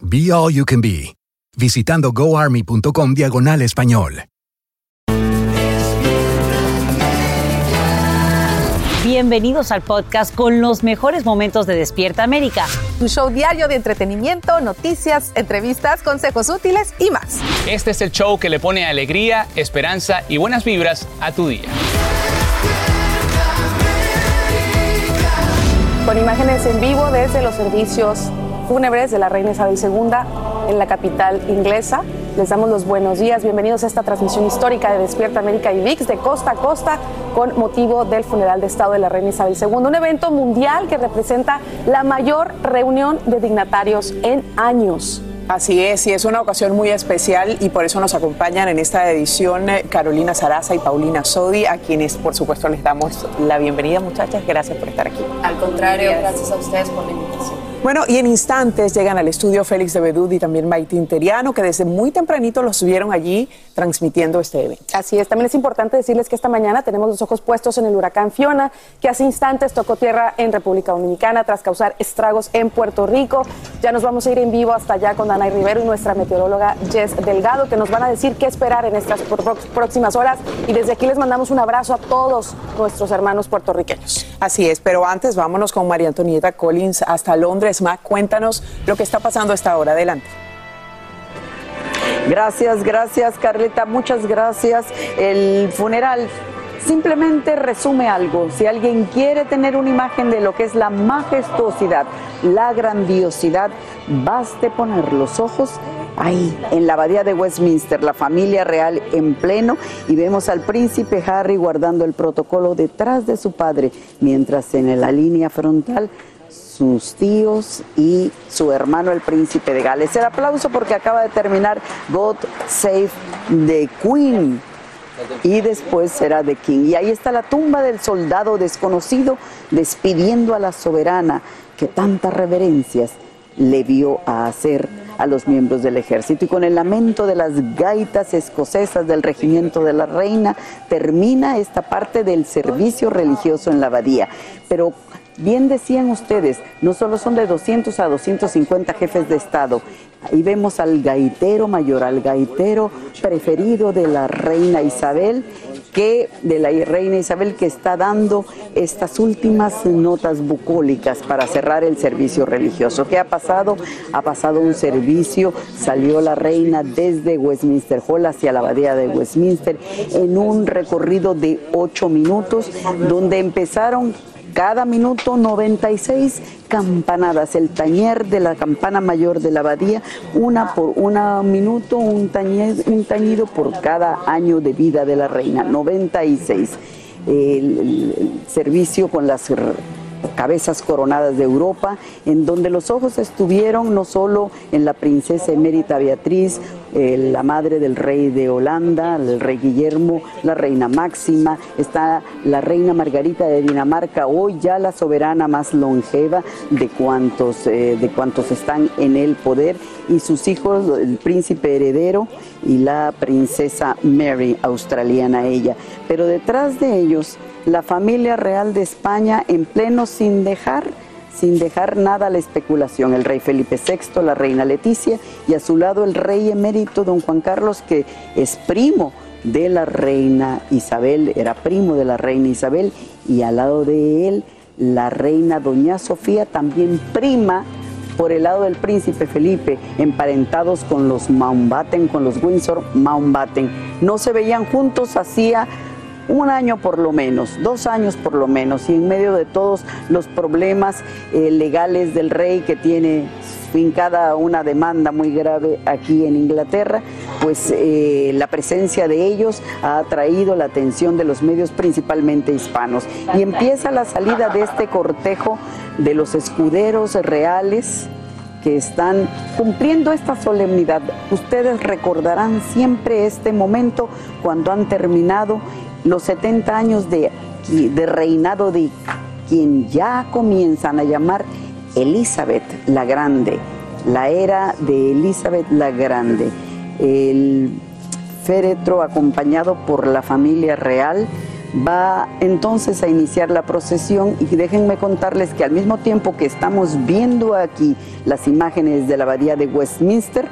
Be All You Can Be, visitando goarmy.com diagonal español. Bienvenidos al podcast con los mejores momentos de Despierta América. Tu show diario de entretenimiento, noticias, entrevistas, consejos útiles y más. Este es el show que le pone alegría, esperanza y buenas vibras a tu día. Con imágenes en vivo desde los servicios fúnebres de la reina Isabel II en la capital inglesa. Les damos los buenos días, bienvenidos a esta transmisión histórica de Despierta América y VIX de costa a costa con motivo del funeral de Estado de la reina Isabel II, un evento mundial que representa la mayor reunión de dignatarios en años. Así es, y es una ocasión muy especial y por eso nos acompañan en esta edición eh, Carolina Saraza y Paulina Sodi, a quienes por supuesto les damos la bienvenida muchachas, gracias por estar aquí. Al contrario, gracias a ustedes por la invitación. Bueno, y en instantes llegan al estudio Félix de Bedud y también Maite Interiano, que desde muy tempranito los vieron allí transmitiendo este evento. Así es, también es importante decirles que esta mañana tenemos los ojos puestos en el huracán Fiona, que hace instantes tocó tierra en República Dominicana tras causar estragos en Puerto Rico. Ya nos vamos a ir en vivo hasta allá con Danay Rivero y nuestra meteoróloga Jess Delgado, que nos van a decir qué esperar en estas próximas horas. Y desde aquí les mandamos un abrazo a todos nuestros hermanos puertorriqueños. Así es, pero antes vámonos con María Antonieta Collins hasta Londres. Mac, cuéntanos lo que está pasando a esta hora. Adelante. Gracias, gracias Carleta, muchas gracias. El funeral simplemente resume algo. Si alguien quiere tener una imagen de lo que es la majestuosidad, la grandiosidad, baste poner los ojos ahí, en la abadía de Westminster, la familia real en pleno, y vemos al príncipe Harry guardando el protocolo detrás de su padre, mientras en la línea frontal sus tíos y su hermano el príncipe de Gales. El aplauso porque acaba de terminar God Save the Queen y después será The King. Y ahí está la tumba del soldado desconocido despidiendo a la soberana que tantas reverencias le vio a hacer a los miembros del ejército. Y con el lamento de las gaitas escocesas del regimiento de la reina, termina esta parte del servicio religioso en la abadía. Pero Bien decían ustedes, no solo son de 200 a 250 jefes de Estado. Ahí vemos al gaitero mayor, al gaitero preferido de la reina Isabel, que de la reina Isabel que está dando estas últimas notas bucólicas para cerrar el servicio religioso. ¿Qué ha pasado? Ha pasado un servicio, salió la reina desde Westminster Hall hacia la abadía de Westminster en un recorrido de ocho minutos, donde empezaron cada minuto 96 campanadas, el tañer de la campana mayor de la abadía, una por un minuto, un, tañido por cada año de vida de la reina, 96. el servicio con las cabezas coronadas de Europa, en donde los ojos estuvieron no solo en la princesa emérita Beatriz, eh, la madre del rey de Holanda, el rey Guillermo, la reina Máxima, está la reina Margarita de Dinamarca, hoy ya la soberana más longeva de cuantos, eh, de cuantos están en el poder, y sus hijos, el príncipe heredero y la princesa Mary, australiana ella. Pero detrás de ellos, la familia real de España en pleno sin dejar sin dejar nada a la especulación, el rey Felipe VI, la reina Leticia y a su lado el rey emérito don Juan Carlos, que es primo de la reina Isabel, era primo de la reina Isabel, y al lado de él la reina doña Sofía, también prima por el lado del príncipe Felipe, emparentados con los Mountbatten, con los Windsor Mountbatten. No se veían juntos hacía un año por lo menos, dos años por lo menos, y en medio de todos los problemas eh, legales del rey que tiene fincada una demanda muy grave aquí en Inglaterra, pues eh, la presencia de ellos ha atraído la atención de los medios, principalmente hispanos. Y empieza la salida de este cortejo de los escuderos reales que están cumpliendo esta solemnidad. Ustedes recordarán siempre este momento cuando han terminado los 70 años de, reinado de quien ya comienzan a llamar Elizabeth la Grande, la era de Elizabeth la Grande. El féretro acompañado por la familia real va entonces a iniciar la procesión y déjenme contarles que al mismo tiempo que estamos viendo aquí las imágenes de la abadía de Westminster,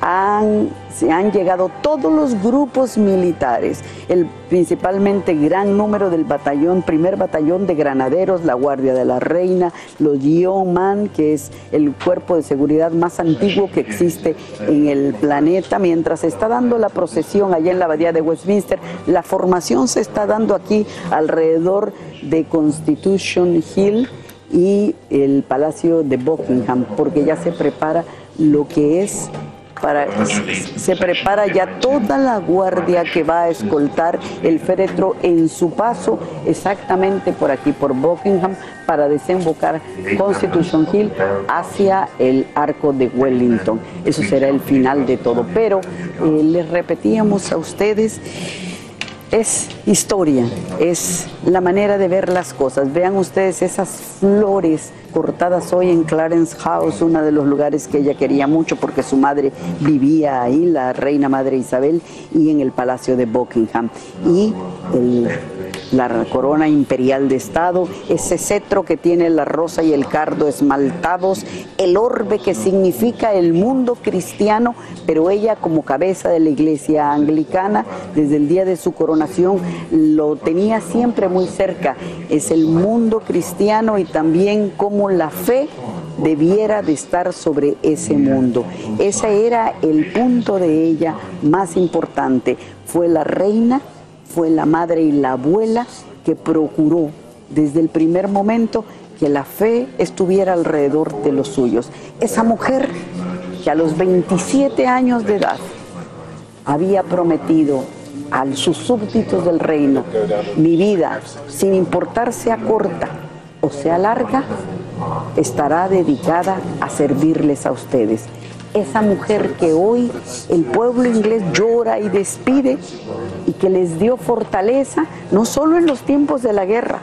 se han llegado todos los grupos militares, el principalmente gran número del batallón, primer batallón de granaderos, la Guardia de la Reina, los Yeoman, que es el cuerpo de seguridad más antiguo que existe en el planeta, mientras se está dando la procesión allá en la abadía de Westminster, la formación se está dando aquí alrededor de Constitution Hill y el Palacio de Buckingham, porque ya se prepara lo que es para, se prepara ya toda la guardia que va a escoltar el féretro en su paso exactamente por aquí, por Buckingham, para desembocar Constitution Hill hacia el arco de Wellington. Eso será el final de todo. Pero eh, les repetíamos a ustedes es historia, es la manera de ver las cosas. Vean ustedes esas flores cortadas hoy en Clarence House, uno de los lugares que ella quería mucho porque su madre vivía ahí, la reina madre Isabel, y en el Palacio de Buckingham. Y el la corona imperial de Estado, ese cetro que tiene la rosa y el cardo esmaltados, el orbe que significa el mundo cristiano, pero ella como cabeza de la iglesia anglicana, desde el día de su coronación, lo tenía siempre muy cerca. Es el mundo cristiano y también como la fe debiera de estar sobre ese mundo. Ese era el punto de ella más importante. Fue la reina fue la madre y la abuela que procuró desde el primer momento que la fe estuviera alrededor de los suyos. Esa mujer que a los 27 años de edad había prometido a sus súbditos del reino, mi vida, sin importar sea corta o sea larga, estará dedicada a servirles a ustedes esa mujer que hoy el pueblo inglés llora y despide y que les dio fortaleza, no solo en los tiempos de la guerra,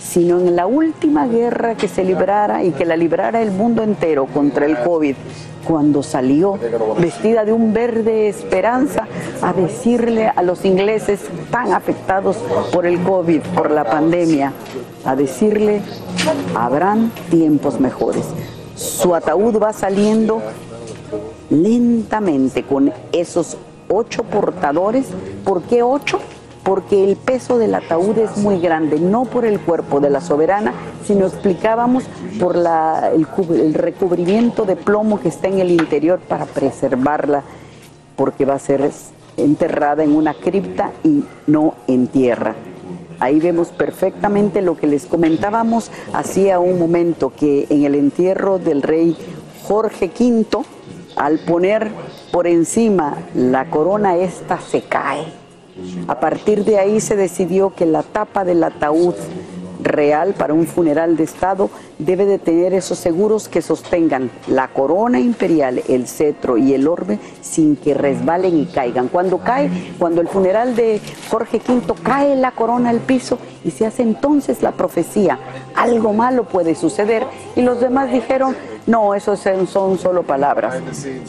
sino en la última guerra que se librara y que la librara el mundo entero contra el COVID, cuando salió vestida de un verde esperanza a decirle a los ingleses tan afectados por el COVID, por la pandemia, a decirle, habrán tiempos mejores. Su ataúd va saliendo lentamente con esos ocho portadores. ¿Por qué ocho? Porque el peso del ataúd es muy grande, no por el cuerpo de la soberana, sino explicábamos por el, el recubrimiento de plomo que está en el interior para preservarla, porque va a ser enterrada en una cripta y no en tierra. Ahí vemos perfectamente lo que les comentábamos hacía un momento, que en el entierro del rey Jorge V, al poner por encima la corona, esta se cae. A partir de ahí se decidió que la tapa del ataúd real para un funeral de Estado debe de tener esos seguros que sostengan la corona imperial, el cetro y el orbe sin que resbalen y caigan. Cuando cae, cuando el funeral de Jorge V cae la corona al piso y se hace entonces la profecía, algo malo puede suceder y los demás dijeron, no, eso son solo palabras.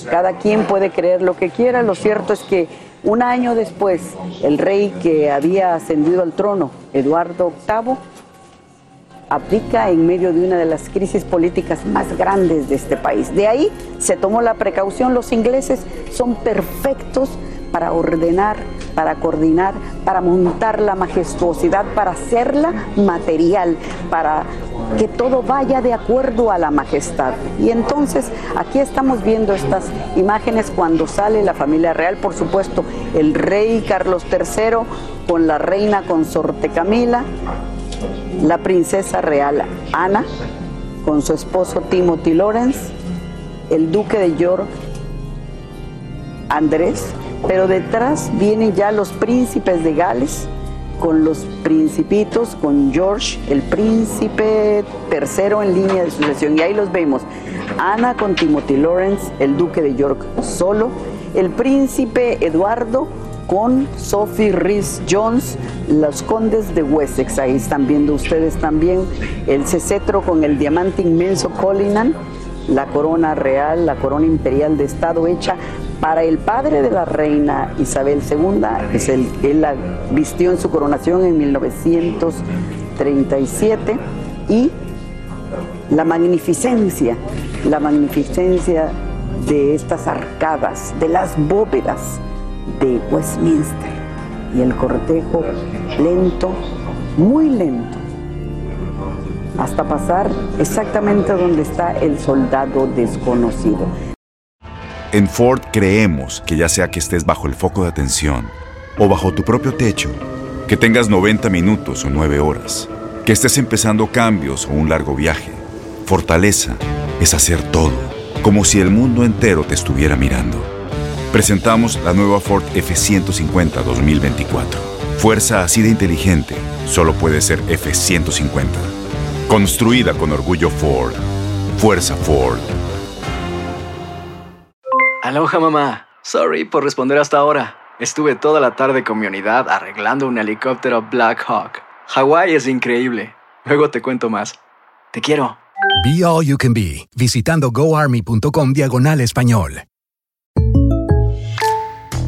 Cada quien puede creer lo que quiera, lo cierto es que un año después, el rey que había ascendido al trono, Eduardo VIII, aplica en medio de una de las crisis políticas más grandes de este país. De ahí se tomó la precaución, los ingleses son perfectos para ordenar, para coordinar, para montar la majestuosidad, para hacerla material, para que todo vaya de acuerdo a la majestad. Y entonces aquí estamos viendo estas imágenes cuando sale la familia real, por supuesto, el rey Carlos III con la reina consorte Camila, la princesa real Ana con su esposo Timothy Lawrence, el duque de York Andrés, pero detrás vienen ya los príncipes de Gales con los principitos, con George, el príncipe tercero en línea de sucesión. Y ahí los vemos. Ana con Timothy Lawrence, el duque de York solo, el príncipe Eduardo con Sophie Rhys Jones, los condes de Wessex. Ahí están viendo ustedes también el cetro con el diamante inmenso Collinan, la corona real, la corona imperial de Estado hecha para el padre de la reina Isabel II, él la vistió en su coronación en 1937, y la magnificencia, la magnificencia de estas arcadas, de las bóvedas de Westminster y el cortejo lento, muy lento, hasta pasar exactamente donde está el soldado desconocido. En Ford creemos que ya sea que estés bajo el foco de atención o bajo tu propio techo, que tengas 90 minutos o 9 horas, que estés empezando cambios o un largo viaje, fortaleza es hacer todo, como si el mundo entero te estuviera mirando. Presentamos la nueva Ford F150 2024. Fuerza así de inteligente solo puede ser F150. Construida con orgullo Ford. Fuerza Ford. Aloha mamá. Sorry por responder hasta ahora. Estuve toda la tarde con mi unidad arreglando un helicóptero Black Hawk. Hawái es increíble. Luego te cuento más. Te quiero. Be All You Can Be, visitando goarmy.com diagonal español.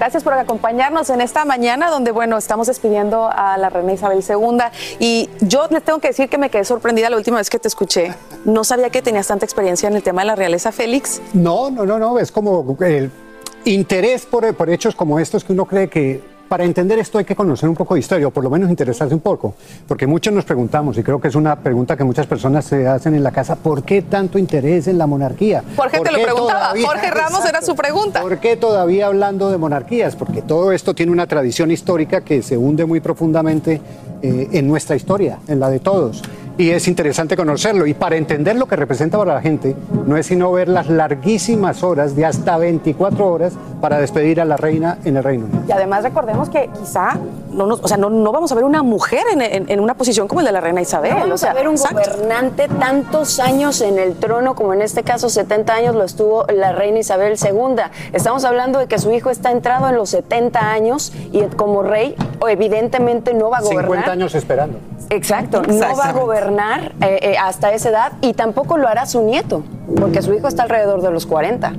Gracias por acompañarnos en esta mañana donde, bueno, estamos despidiendo a la reina Isabel II. Y yo les tengo que decir que me quedé sorprendida la última vez que te escuché. No sabía que tenías tanta experiencia en el tema de la realeza, Félix. No, no, no, no. Es como el interés por, por hechos como estos que uno cree que para entender esto hay que conocer un poco de historia, o por lo menos interesarse un poco, porque muchos nos preguntamos, y creo que es una pregunta que muchas personas se hacen en la casa, ¿por qué tanto interés en la monarquía? Jorge ¿Por te lo preguntaba, todavía- Jorge Ramos era su pregunta. ¿Por qué todavía hablando de monarquías? Porque todo esto tiene una tradición histórica que se hunde muy profundamente eh, en nuestra historia, en la de todos. Y es interesante conocerlo. Y para entender lo que representa para la gente, no es sino ver las larguísimas horas de hasta 24 horas para despedir a la reina en el Reino Unido. Y además recordemos que quizá no, nos- o sea, no, no vamos a ver una mujer en, en- en una posición como el de la reina Isabel. No o vamos sea, a ver un exacto. gobernante tantos años en el trono como en este caso 70 años lo estuvo la reina Isabel II. Estamos hablando de que su hijo está entrado en los 70 años y como rey o evidentemente no va a gobernar. 50 años esperando. Exacto, no va a Exactamente. Gobernar eh, eh, hasta esa edad y tampoco lo hará su nieto, porque su hijo está alrededor de los 40.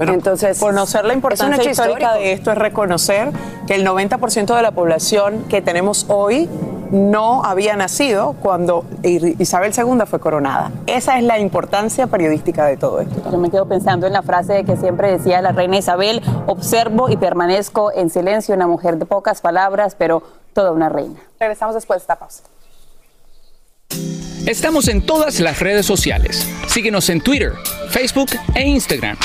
Entonces, Conocer la importancia histórica histórico. de esto es reconocer que el 90% de la población que tenemos hoy no había nacido cuando Isabel II fue coronada. Esa es la importancia periodística de todo esto. Yo me quedo pensando en la frase que siempre decía la reina Isabel, observo y permanezco en silencio, una mujer de pocas palabras, pero toda una reina. Regresamos después de esta pausa. Estamos en todas las redes sociales. Síguenos en Twitter, Facebook e Instagram.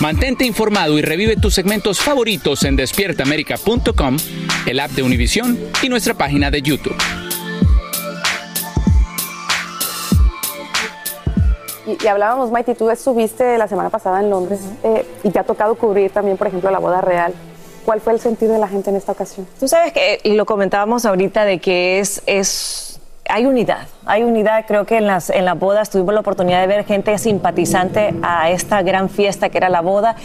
Mantente informado y revive tus segmentos favoritos en despiertaamerica.com, el app de Univision y nuestra página de YouTube. Y, hablábamos, Maite, tú estuviste la semana pasada en Londres eh, y te ha tocado cubrir también, por ejemplo, la boda real. ¿Cuál fue el sentido de la gente en esta ocasión? Tú sabes que, y lo comentábamos ahorita, de que es, es hay unidad hay unidad. Creo que en las, en las bodas tuvimos la oportunidad de ver gente simpatizante a esta gran fiesta que era la boda,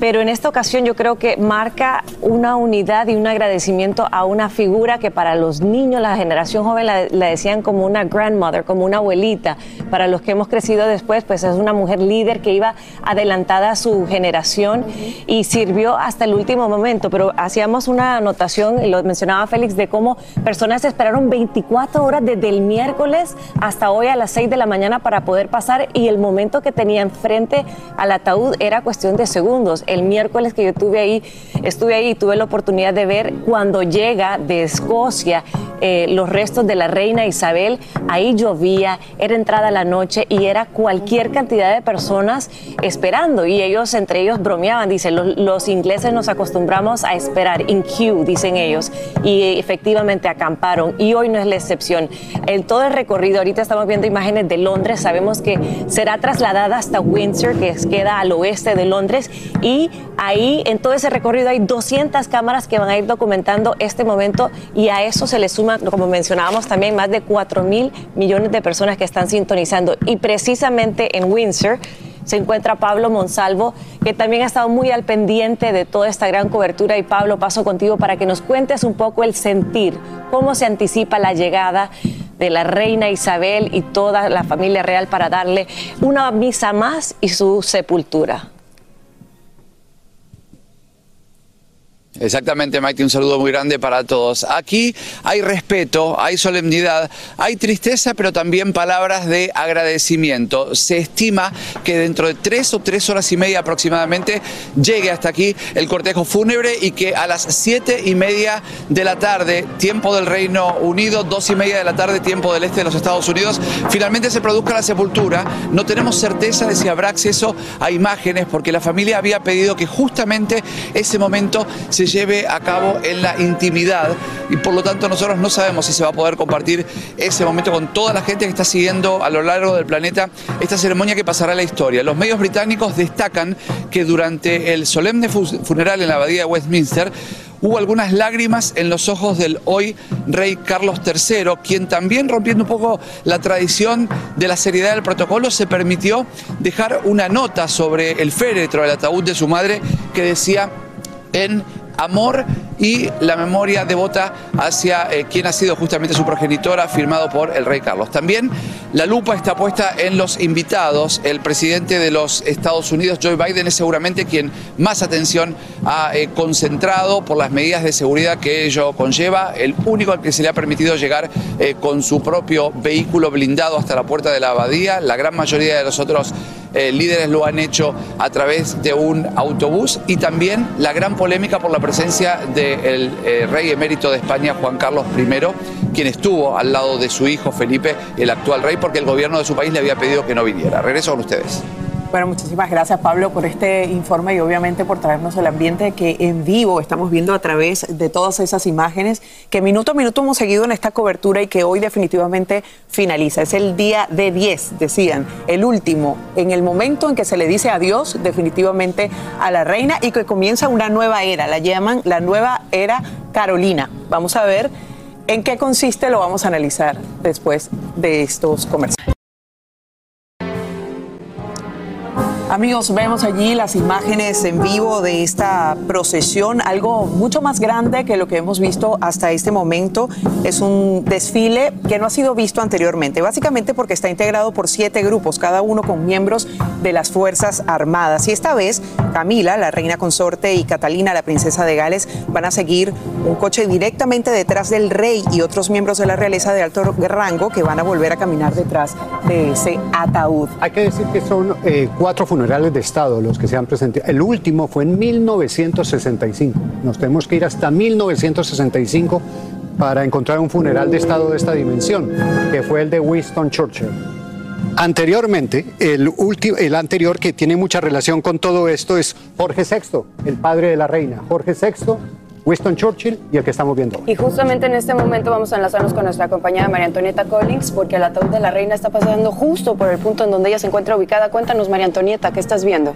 pero en esta ocasión yo creo que marca una unidad y un agradecimiento a una figura que para los niños, la generación joven la, decían como una grandmother, como una abuelita. Para los que hemos crecido después, pues es una mujer líder que iba adelantada a su generación y sirvió hasta el último momento. Pero hacíamos una anotación, y lo mencionaba Félix, de cómo personas esperaron 24 horas desde el miércoles hasta hoy a las 6 de la mañana para poder pasar y el momento que tenían frente al ataúd era cuestión de segundos. El miércoles que yo estuve ahí, estuve ahí y tuve la oportunidad de ver cuando llega de Escocia eh, los restos de la reina Isabel, ahí llovía, era entrada la noche y era cualquier cantidad de personas esperando y ellos entre ellos bromeaban, dicen, los, los ingleses nos acostumbramos a esperar, in queue, dicen ellos, y efectivamente acamparon y hoy no es la excepción. El, todo el recorrido Ahorita estamos viendo imágenes de Londres. Sabemos que será trasladada hasta Windsor, que queda al oeste de Londres. Y ahí, en todo ese recorrido, hay 200 cámaras que van a ir documentando este momento. Y a eso se le suma, como mencionábamos también, más de 4 mil millones de personas que están sintonizando. Y precisamente en Windsor se encuentra Pablo Monsalvo, que también ha estado muy al pendiente de toda esta gran cobertura. Y Pablo, paso contigo para que nos cuentes un poco el sentir, cómo se anticipa la llegada de la reina Isabel y toda la familia real para darle una misa más y su sepultura. Exactamente, Maite, un saludo muy grande para todos. Aquí hay respeto, hay solemnidad, hay tristeza, pero también palabras de agradecimiento. Se estima que dentro de tres o tres horas y media aproximadamente llegue hasta aquí el cortejo fúnebre y que a las siete y media de la tarde, tiempo del Reino Unido, dos y media de la tarde, tiempo del este de los Estados Unidos, finalmente se produzca la sepultura. No tenemos certeza de si habrá acceso a imágenes porque la familia había pedido que justamente ese momento se lleve a cabo en la intimidad y por lo tanto nosotros no sabemos si se va a poder compartir ese momento con toda la gente que está siguiendo a lo largo del planeta esta ceremonia que pasará a la historia. Los medios británicos destacan que durante el solemne funeral en la abadía de Westminster hubo algunas lágrimas en los ojos del hoy rey Carlos III, quien también rompiendo un poco la tradición de la seriedad del protocolo, se permitió dejar una nota sobre el féretro, el ataúd de su madre, que decía en amor y la memoria devota hacia eh, quien ha sido justamente su progenitora, firmado por el rey Carlos. También la lupa está puesta en los invitados. El presidente de los Estados Unidos, Joe Biden, es seguramente quien más atención ha eh, concentrado por las medidas de seguridad que ello conlleva. El único al que se le ha permitido llegar eh, con su propio vehículo blindado hasta la puerta de la abadía. La gran mayoría de los otros líderes lo han hecho a través de un autobús y también la gran polémica por la presencia del eh, rey emérito de España, Juan Carlos I, quien estuvo al lado de su hijo Felipe, el actual rey, porque el gobierno de su país le había pedido que no viniera. Regreso con ustedes. Bueno, muchísimas gracias Pablo por este informe y obviamente por traernos el ambiente que en vivo estamos viendo a través de todas esas imágenes que minuto a minuto hemos seguido en esta cobertura y que hoy definitivamente finaliza. Es el día de 10, decían, el último, en el momento en que se le dice adiós definitivamente a la reina y que comienza una nueva era, la llaman la nueva era Carolina. Vamos a ver en qué consiste, lo vamos a analizar después de estos comerciales. Amigos, vemos allí las imágenes en vivo de esta procesión, algo mucho más grande que lo que hemos visto hasta este momento. Es un desfile que no ha sido visto anteriormente, básicamente porque está integrado por siete grupos, cada uno con miembros de las Fuerzas Armadas. Y esta vez, Camila, la reina consorte, y Catalina, la princesa de Gales, van a seguir un coche directamente detrás del rey y otros miembros de la realeza de alto rango que van a volver a caminar detrás de ese ataúd. Hay que decir que son eh, cuatro funerales de Estado los que se han presentado. El último fue en 1965. Nos tenemos que ir hasta 1965 para encontrar un funeral de Estado de esta dimensión, que fue el de Winston Churchill. Anteriormente, el, el anterior que tiene mucha relación con todo esto es Jorge VI, el padre de la reina. Jorge VI Winston Churchill y el que estamos viendo. Y justamente en este momento vamos a enlazarnos con nuestra compañera María Antonieta Collins, porque el ataúd de la reina está pasando justo por el punto en donde ella se encuentra ubicada. Cuéntanos, María Antonieta, ¿qué estás viendo?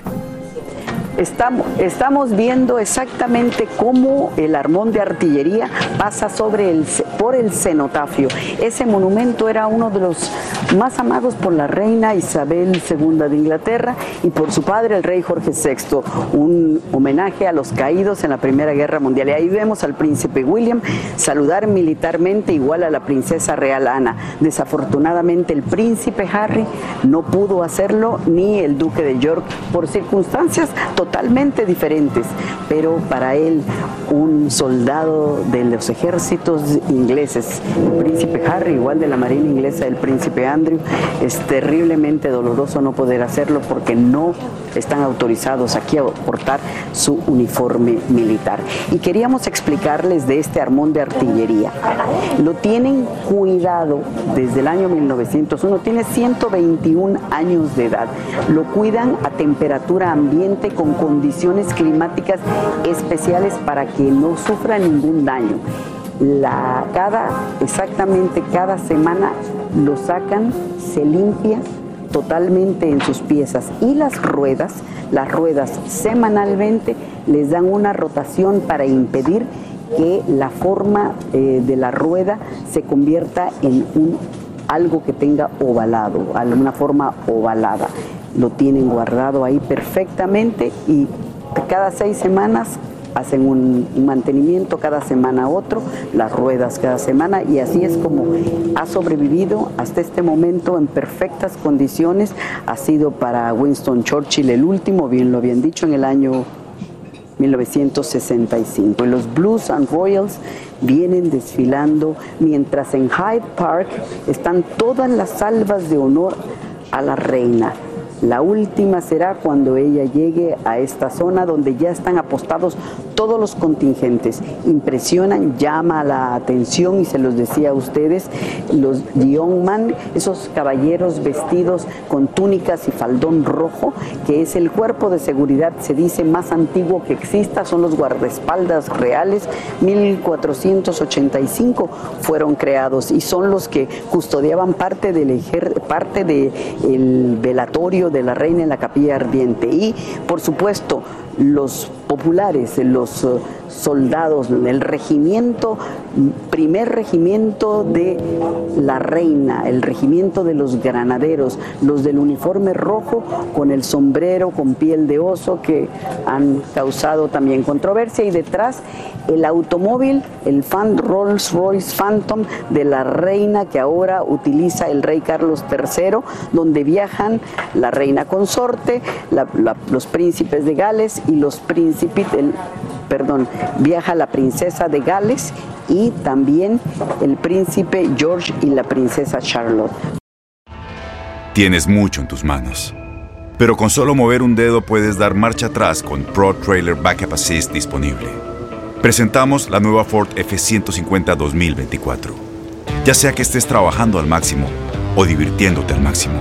Estamos, estamos viendo exactamente cómo el armón de artillería pasa sobre el, por el cenotafio. Ese monumento era uno de los más amados por la reina Isabel II de Inglaterra y por su padre, el rey Jorge VI. Un homenaje a los caídos en la Primera Guerra Mundial. Y ahí vemos al príncipe William saludar militarmente igual a la princesa real Ana. Desafortunadamente, el príncipe Harry no pudo hacerlo, ni el duque de York, por circunstancias totalmente diferentes, pero para él un soldado de los ejércitos ingleses, el príncipe Harry, igual de la marina inglesa, el príncipe Andrew, es terriblemente doloroso no poder hacerlo porque no están autorizados aquí a portar su uniforme militar. Y queríamos explicarles de este armón de artillería. Lo tienen cuidado desde el año 1901, tiene 121 años de edad. Lo cuidan a temperatura ambiente con condiciones climáticas especiales para que no sufra ningún daño. Cada, exactamente cada semana lo sacan, se limpia totalmente en sus piezas y las ruedas, las ruedas semanalmente les dan una rotación para impedir que la forma eh, de la rueda se convierta en un, algo que tenga ovalado, alguna forma ovalada. Lo tienen guardado ahí perfectamente y cada seis semanas hacen un mantenimiento cada semana otro, las ruedas cada semana y así es como ha sobrevivido hasta este momento en perfectas condiciones. Ha sido para Winston Churchill el último, bien lo habían dicho, en el año 1965. Y los Blues and Royals vienen desfilando mientras en Hyde Park están todas las salvas de honor a la reina. La última será cuando ella llegue a esta zona donde ya están apostados todos los contingentes. Impresionan, llama la atención y se los decía a ustedes, los Yeoman, esos caballeros vestidos con túnicas y faldón rojo, que es el cuerpo de seguridad, se dice, más antiguo que exista, son los guardaespaldas reales, 1485 fueron creados y son los que custodiaban parte del parte del velatorio de la reina en la capilla ardiente. Y por supuesto los populares, los eh, soldados, el regimiento, primer regimiento de la reina, el regimiento de los granaderos, los del uniforme rojo con el sombrero con piel de oso que han causado también controversia. Y detrás el automóvil, el Fan Rolls Royce Phantom de la reina que ahora utiliza el rey Carlos III, donde viajan la reina consorte, los príncipes de Gales y los príncipes, perdón, viaja la princesa de Gales y también el príncipe George y la princesa Charlotte. Tienes mucho en tus manos, pero con solo mover un dedo puedes dar marcha atrás con Pro Trailer Backup Assist disponible. Presentamos la nueva Ford F150 2024. Ya sea que estés trabajando al máximo o divirtiéndote al máximo,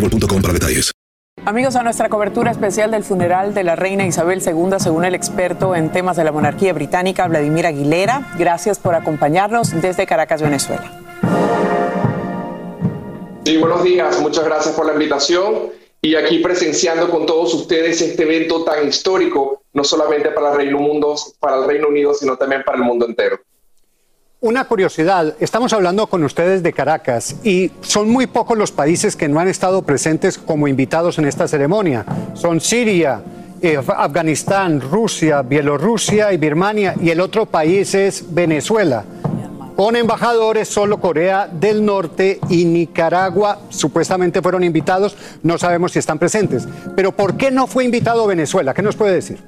boostmobile.com para detalles. Amigos, a nuestra cobertura especial del funeral de la reina Isabel II, según el experto en temas de la monarquía británica, Vladimir Aguilera. Gracias por acompañarnos desde Caracas, Venezuela. Sí, buenos días. Muchas gracias por la invitación y aquí presenciando con todos ustedes este evento tan histórico, no solamente para el Reino, Mundo, para el Reino Unido, sino también para el mundo entero. Una curiosidad, estamos hablando con ustedes de Caracas y son muy pocos los países que no han estado presentes como invitados en esta ceremonia. Son Siria, eh, Afganistán, Rusia, Bielorrusia y Birmania y el otro país es Venezuela. Con embajadores, solo Corea del Norte y Nicaragua supuestamente fueron invitados, no sabemos si están presentes. Pero ¿por qué no fue invitado Venezuela? ¿Qué nos puede decir?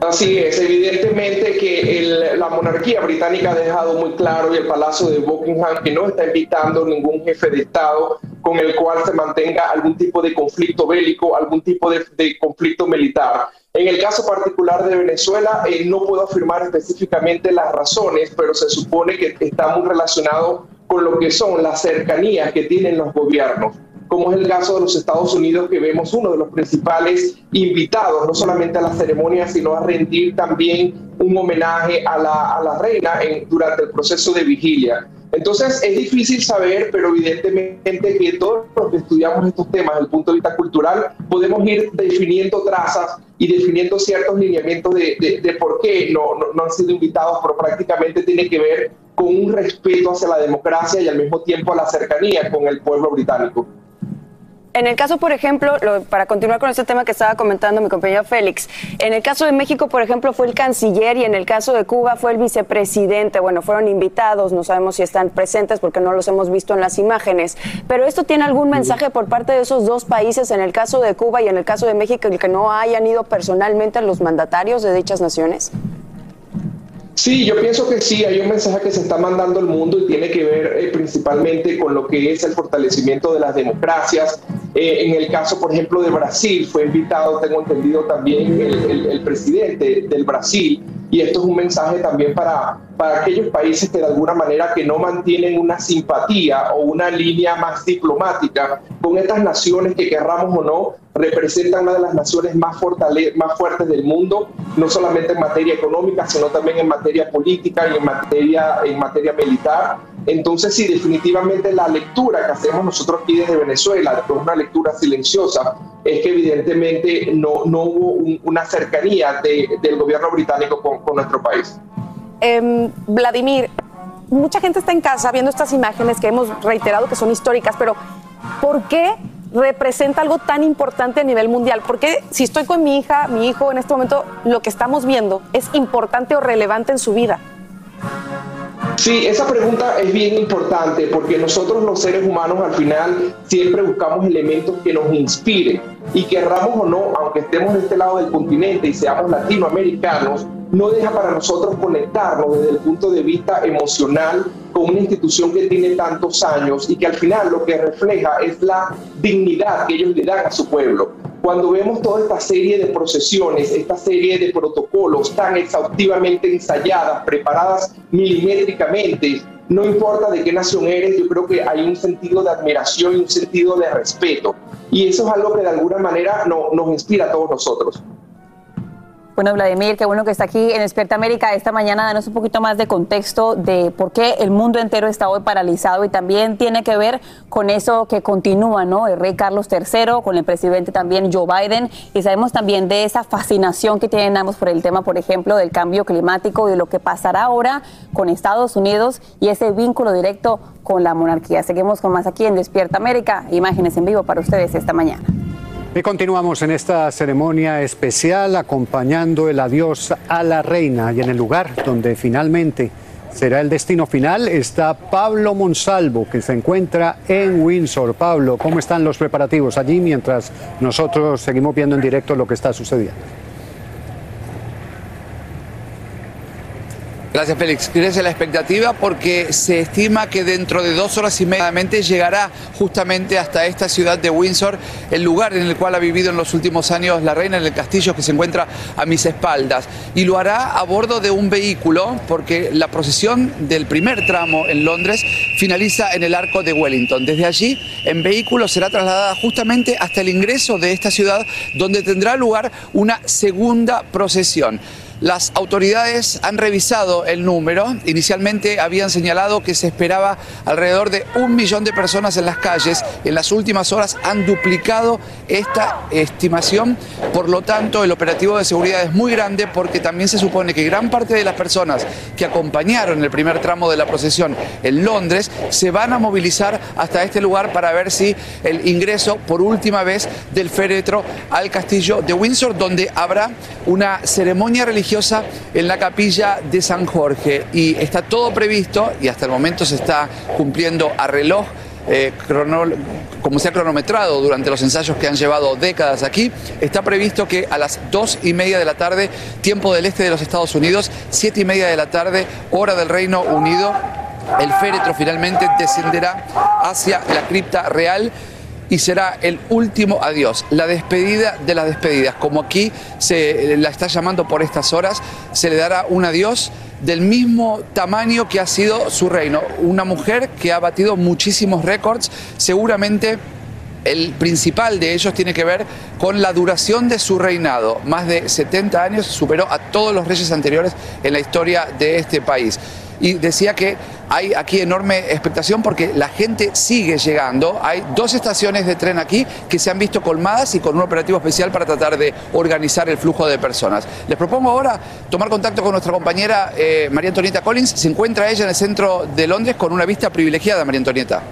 Así es, evidentemente que la monarquía británica ha dejado muy claro y el Palacio de Buckingham que no está invitando ningún jefe de Estado con el cual se mantenga algún tipo de conflicto bélico, algún tipo de, conflicto militar. En el caso particular de Venezuela, eh, no puedo afirmar específicamente las razones, pero se supone que está muy relacionado con lo que son las cercanías que tienen los gobiernos como es el caso de los Estados Unidos, que vemos uno de los principales invitados, no solamente a la ceremonia, sino a rendir también un homenaje a la, a la reina en, durante el proceso de vigilia. Entonces es difícil saber, pero evidentemente que todos los que estudiamos estos temas desde el punto de vista cultural podemos ir definiendo trazas y definiendo ciertos lineamientos de, de, por qué no, no, no han sido invitados, pero prácticamente tiene que ver con un respeto hacia la democracia y al mismo tiempo a la cercanía con el pueblo británico. En el caso, por ejemplo, para continuar con este tema que estaba comentando mi compañero Félix, en el caso de México, por ejemplo, fue el canciller y en el caso de Cuba fue el vicepresidente. Bueno, fueron invitados, no sabemos si están presentes porque no los hemos visto en las imágenes. Pero esto tiene algún mensaje por parte de esos dos países, en el caso de Cuba y en el caso de México, el que no hayan ido personalmente los mandatarios de dichas naciones. Sí, yo pienso que sí, hay un mensaje que se está mandando al mundo y tiene que ver eh, principalmente con lo que es el fortalecimiento de las democracias. Eh, en el caso, por ejemplo, de Brasil, fue invitado, tengo entendido, también el presidente del Brasil y esto es un mensaje también para, para aquellos países que de alguna manera que no mantienen una simpatía o una línea más diplomática con estas naciones que querramos o no representan una de las naciones más, más fuertes del mundo, no solamente en materia económica, sino también en materia política y en materia, en materia militar. Entonces, sí, definitivamente la lectura que hacemos nosotros aquí desde Venezuela, que una lectura silenciosa, es que evidentemente no, no hubo una cercanía del gobierno británico con, con nuestro país. Em, Vladimir, mucha gente está en casa viendo estas imágenes que hemos reiterado que son históricas, pero ¿por qué representa algo tan importante a nivel mundial? ¿Por qué si estoy con mi hija, mi hijo en este momento, lo que estamos viendo es importante o relevante en su vida? Sí, esa pregunta es bien importante porque nosotros los seres humanos al final siempre buscamos elementos que nos inspiren y querramos o no, aunque estemos de este lado del continente y seamos latinoamericanos, no deja para nosotros conectarnos desde el punto de vista emocional con una institución que tiene tantos años y que al final lo que refleja es la dignidad que ellos le dan a su pueblo. Cuando vemos toda esta serie de procesiones, esta serie de protocolos tan exhaustivamente ensayadas, preparadas milimétricamente, no importa de qué nación eres, yo creo que hay un sentido de admiración y un sentido de respeto. Y eso es algo que de alguna manera nos inspira a todos nosotros. Bueno, Vladimir, qué bueno que está aquí en Despierta América esta mañana. Danos un poquito más de contexto de por qué el mundo entero está hoy paralizado y también tiene que ver con eso que continúa, ¿no? El rey Carlos III, con el presidente también Joe Biden y sabemos también de esa fascinación que tienen ambos por el tema, por ejemplo, del cambio climático y de lo que pasará ahora con Estados Unidos y ese vínculo directo con la monarquía. Seguimos con más aquí en Despierta América. Imágenes en vivo para ustedes esta mañana. Y continuamos en esta ceremonia especial acompañando el adiós a la reina y en el lugar donde finalmente será el destino final está Pablo Monsalvo que se encuentra en Windsor. Pablo, ¿cómo están los preparativos allí mientras nosotros seguimos viendo en directo lo que está sucediendo? Gracias, Félix. Crece la expectativa porque se estima que dentro de dos horas y media llegará justamente hasta esta ciudad de Windsor, el lugar en el cual ha vivido en los últimos años la reina en el castillo que se encuentra a mis espaldas. Y lo hará a bordo de un vehículo porque la procesión del primer tramo en Londres finaliza en el arco de Wellington. Desde allí, en vehículo será trasladada justamente hasta el ingreso de esta ciudad donde tendrá lugar una segunda procesión. Las autoridades han revisado el número. Inicialmente habían señalado que se esperaba alrededor de un millón de personas en las calles. En las últimas horas han duplicado esta estimación. Por lo tanto, el operativo de seguridad es muy grande porque también se supone que gran parte de las personas que acompañaron el primer tramo de la procesión en Londres se van a movilizar hasta este lugar para ver si el ingreso por última vez del féretro al castillo de Windsor, donde habrá una ceremonia religiosa en la capilla de San Jorge. Y está todo previsto y hasta el momento se está cumpliendo a reloj. Eh, como se ha cronometrado durante los ensayos que han llevado décadas aquí, está previsto que a las dos y media de la tarde, tiempo del este de los Estados Unidos, siete y media de la tarde, hora del Reino Unido, el féretro finalmente descenderá hacia la cripta real y será el último adiós, la despedida de las despedidas. Como aquí se la está llamando por estas horas, se le dará un adiós del mismo tamaño que ha sido su reino. Una mujer que ha batido muchísimos récords, seguramente el principal de ellos tiene que ver con la duración de su reinado. Más de 70 años superó a todos los reyes anteriores en la historia de este país y decía que hay aquí enorme expectación porque la gente sigue llegando. Hay dos estaciones de tren aquí que se han visto colmadas y con un operativo especial para tratar de organizar el flujo de personas. Les propongo ahora tomar contacto con nuestra compañera eh, María Antonieta Collins. Se encuentra ella en el centro de Londres con una vista privilegiada, María Antonieta.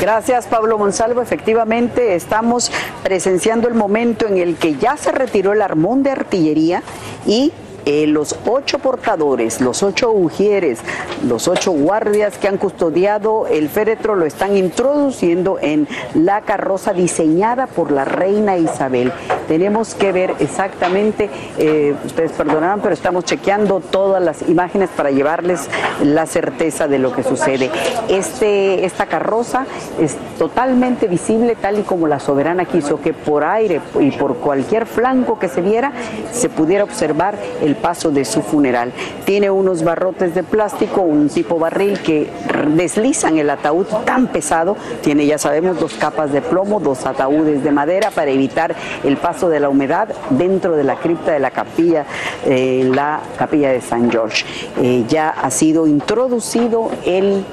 Gracias Pablo Monsalvo. Efectivamente estamos presenciando el momento en el que ya se retiró el armón de artillería y eh, los ocho portadores, los ocho ujieres, los ocho guardias que han custodiado el féretro lo están introduciendo en la carroza diseñada por la reina Isabel. Tenemos que ver exactamente, eh, ustedes perdonarán, pero estamos chequeando todas las imágenes para llevarles la certeza de lo que sucede. Este, esta carroza es totalmente visible tal y como la soberana quiso que por aire y por cualquier flanco que se viera se pudiera observar el paso de su funeral. Tiene unos barrotes de plástico, un tipo barril que deslizan el ataúd tan pesado. Tiene, ya sabemos, dos capas de plomo, dos ataúdes de madera para evitar el paso de la humedad dentro de la cripta de la capilla, eh, la capilla de San George. Eh, ya ha sido introducido el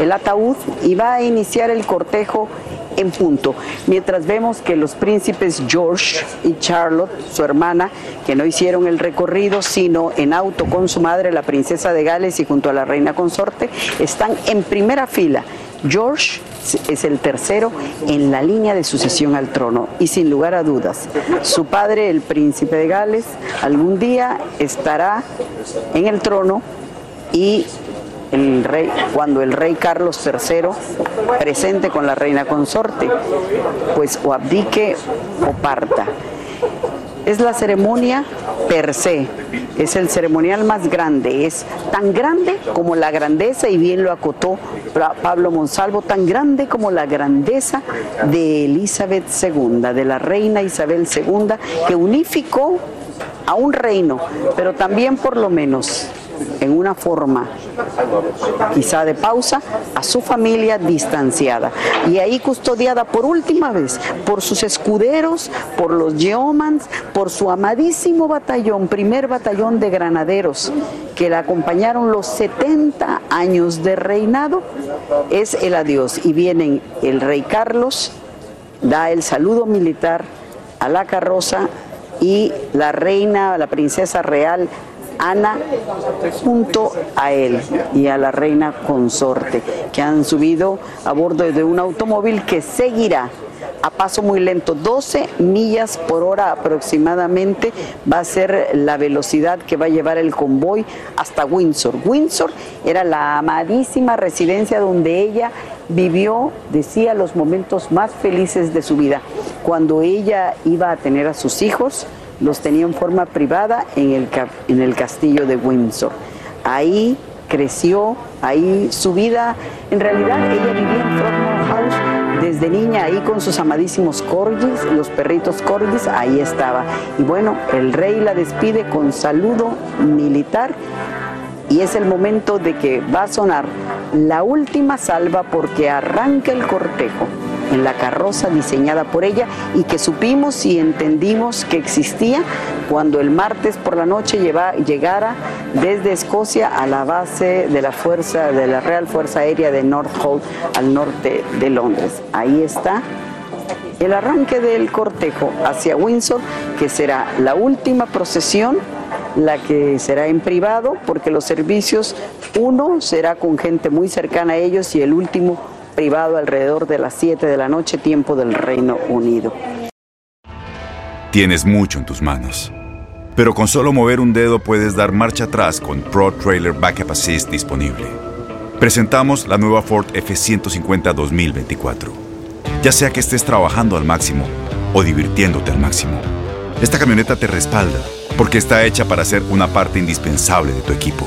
el ataúd y va a iniciar el cortejo en punto, mientras vemos que los príncipes George y Charlotte, su hermana, que no hicieron el recorrido, sino en auto con su madre, la princesa de Gales y junto a la reina consorte, están en primera fila. George es el tercero en la línea de sucesión al trono y sin lugar a dudas, su padre, el príncipe de Gales, algún día estará en el trono y el rey, cuando el rey Carlos III presente con la reina consorte, pues o abdique o parta. Es la ceremonia per se, es el ceremonial más grande, es tan grande como la grandeza, y bien lo acotó Pablo Monsalvo, tan grande como la grandeza de Elizabeth II, de la reina Isabel II, que unificó a un reino, pero también por lo menos en una forma quizá de pausa a su familia distanciada. Y ahí custodiada por última vez por sus escuderos, por los Yeomans, por su amadísimo batallón, primer batallón de granaderos que la acompañaron los 70 años de reinado, es el adiós. Y vienen el rey Carlos, da el saludo militar a la carroza y la reina, la princesa real Ana junto a él y a la reina consorte, que han subido a bordo de un automóvil que seguirá a paso muy lento, 12 millas por hora aproximadamente va a ser la velocidad que va a llevar el convoy hasta Windsor. Windsor era la amadísima residencia donde ella vivió, decía, los momentos más felices de su vida. Cuando ella iba a tener a sus hijos, los tenía en forma privada en el, en el castillo de Windsor. Ahí creció, ahí su vida, en realidad ella vivía en Frogmore House desde niña ahí con sus amadísimos corgis, los perritos corgis, ahí estaba. Y bueno, el rey la despide con saludo militar y es el momento de que va a sonar la última salva porque arranca el cortejo en la carroza diseñada por ella y que supimos y entendimos que existía cuando el martes por la noche llegara desde Escocia a la base de la fuerza de la Real Fuerza Aérea de Northolt al norte de Londres. Ahí está el arranque del cortejo hacia Windsor, que será la última procesión la que será en privado, porque los servicios, uno será con gente muy cercana a ellos y el último privado alrededor de las 7 de la noche, tiempo del Reino Unido. Tienes mucho en tus manos, pero con solo mover un dedo puedes dar marcha atrás con Pro Trailer Backup Assist disponible. Presentamos la nueva Ford F150 2024. Ya sea que estés trabajando al máximo o divirtiéndote al máximo, esta camioneta te respalda porque está hecha para ser una parte indispensable de tu equipo.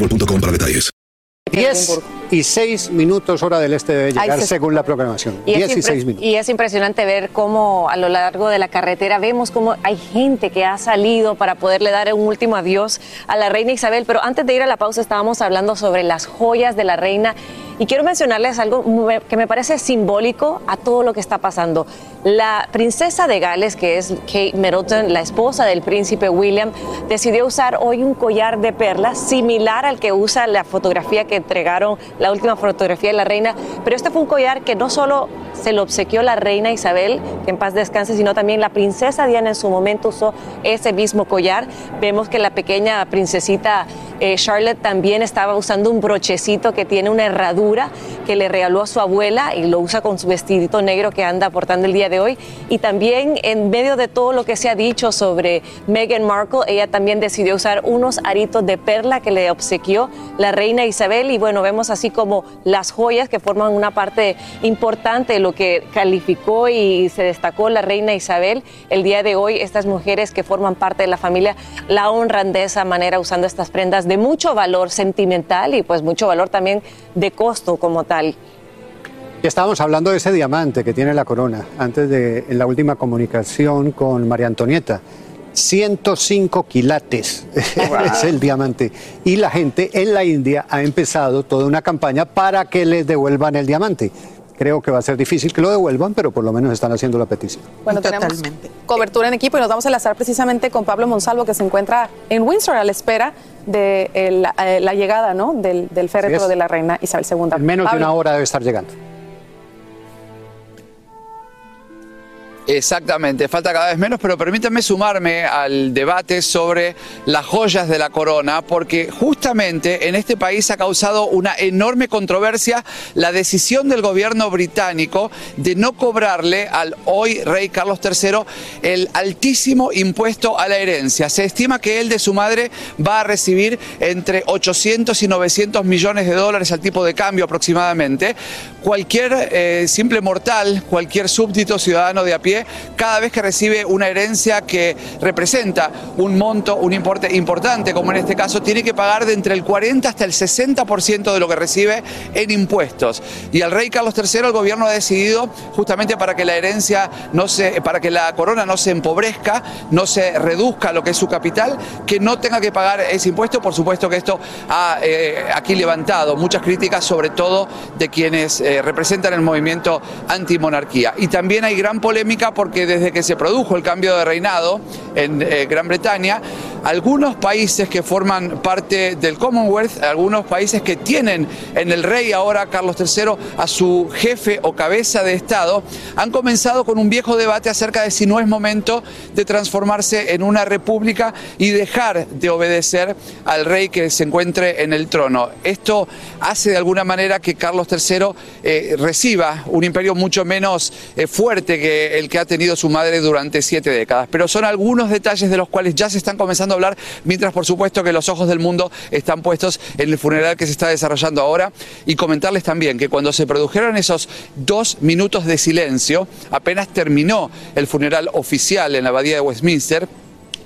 boostmobile.com para detalles. 10 y 6 minutos hora del este debe llegar Ay, se- según la programación. Y 10 es, y impre- 6 minutos. y es impresionante ver cómo a lo largo de la carretera vemos cómo hay gente que ha salido para poderle dar un último adiós a la reina Isabel. Pero antes de ir a la pausa estábamos hablando sobre las joyas de la reina y quiero mencionarles algo que me parece simbólico a todo lo que está pasando. La princesa de Gales, que es Kate Middleton, la esposa del príncipe William, decidió usar hoy un collar de perlas similar al que usa la fotografía que entregaron, la última fotografía de la reina. Pero este fue un collar que no solo se lo obsequió la reina Isabel, que en paz descanse, sino también la princesa Diana en su momento usó ese mismo collar. Vemos que la pequeña princesita eh, Charlotte también estaba usando un brochecito que tiene una herradura que le regaló a su abuela y lo usa con su vestidito negro que anda portando el día de hoy. Y también en medio de todo lo que se ha dicho sobre Meghan Markle, ella también decidió usar unos aritos de perla que le obsequió la reina Isabel. Y bueno, vemos así como las joyas que forman una parte importante de lo que calificó y se destacó la reina Isabel. El día de hoy, estas mujeres que forman parte de la familia la honran de esa manera usando estas prendas mucho valor sentimental y pues mucho valor también de costo como tal. Estábamos hablando de ese diamante que tiene la corona antes de en la última comunicación con María Antonieta. 105 quilates es el diamante. Y la gente en la India ha empezado toda una campaña para que les devuelvan el diamante. creo que va a ser difícil que lo devuelvan, pero por lo menos están haciendo la petición. Bueno, tenemos cobertura en equipo y nos vamos a enlazar precisamente con Pablo Monsalvo, que se encuentra en Windsor a la espera de el- eh, la llegada ¿no? del, del féretro de la reina Isabel II. En menos de una hora debe estar llegando. Exactamente, falta cada vez menos, pero permítanme sumarme al debate sobre las joyas de la corona, porque justamente en este país ha causado una enorme controversia la decisión del gobierno británico de no cobrarle al hoy rey Carlos III el altísimo impuesto a la herencia. Se estima que él de su madre va a recibir entre 800 y 900 millones de dólares al tipo de cambio aproximadamente. Cualquier eh, simple mortal, cualquier súbdito ciudadano de a pie, cada vez que recibe una herencia que representa un monto, un importe importante, como en este caso, tiene que pagar de entre el 40 hasta el 60% de lo que recibe en impuestos. Y al rey Carlos III el gobierno ha decidido, justamente para que la herencia no se, para que la corona no se empobrezca, no se reduzca lo que es su capital, que no tenga que pagar ese impuesto. Por supuesto que esto ha eh, aquí levantado muchas críticas, sobre todo de quienes eh, representan el movimiento antimonarquía. Y también hay gran polémica porque desde que se produjo el cambio de reinado en eh, Gran Bretaña, algunos países que forman parte del Commonwealth, algunos países que tienen en el rey ahora Carlos III a su jefe o cabeza de Estado, han comenzado con un viejo debate acerca de si no es momento de transformarse en una república y dejar de obedecer al rey que se encuentre en el trono. Esto hace de alguna manera que Carlos III eh, reciba un imperio mucho menos eh, fuerte que el que ha tenido su madre durante siete décadas. Pero son algunos detalles de los cuales ya se están comenzando hablar, mientras por supuesto que los ojos del mundo están puestos en el funeral que se está desarrollando ahora. Y comentarles también que cuando se produjeron esos dos minutos de silencio, apenas terminó el funeral oficial en la abadía de Westminster,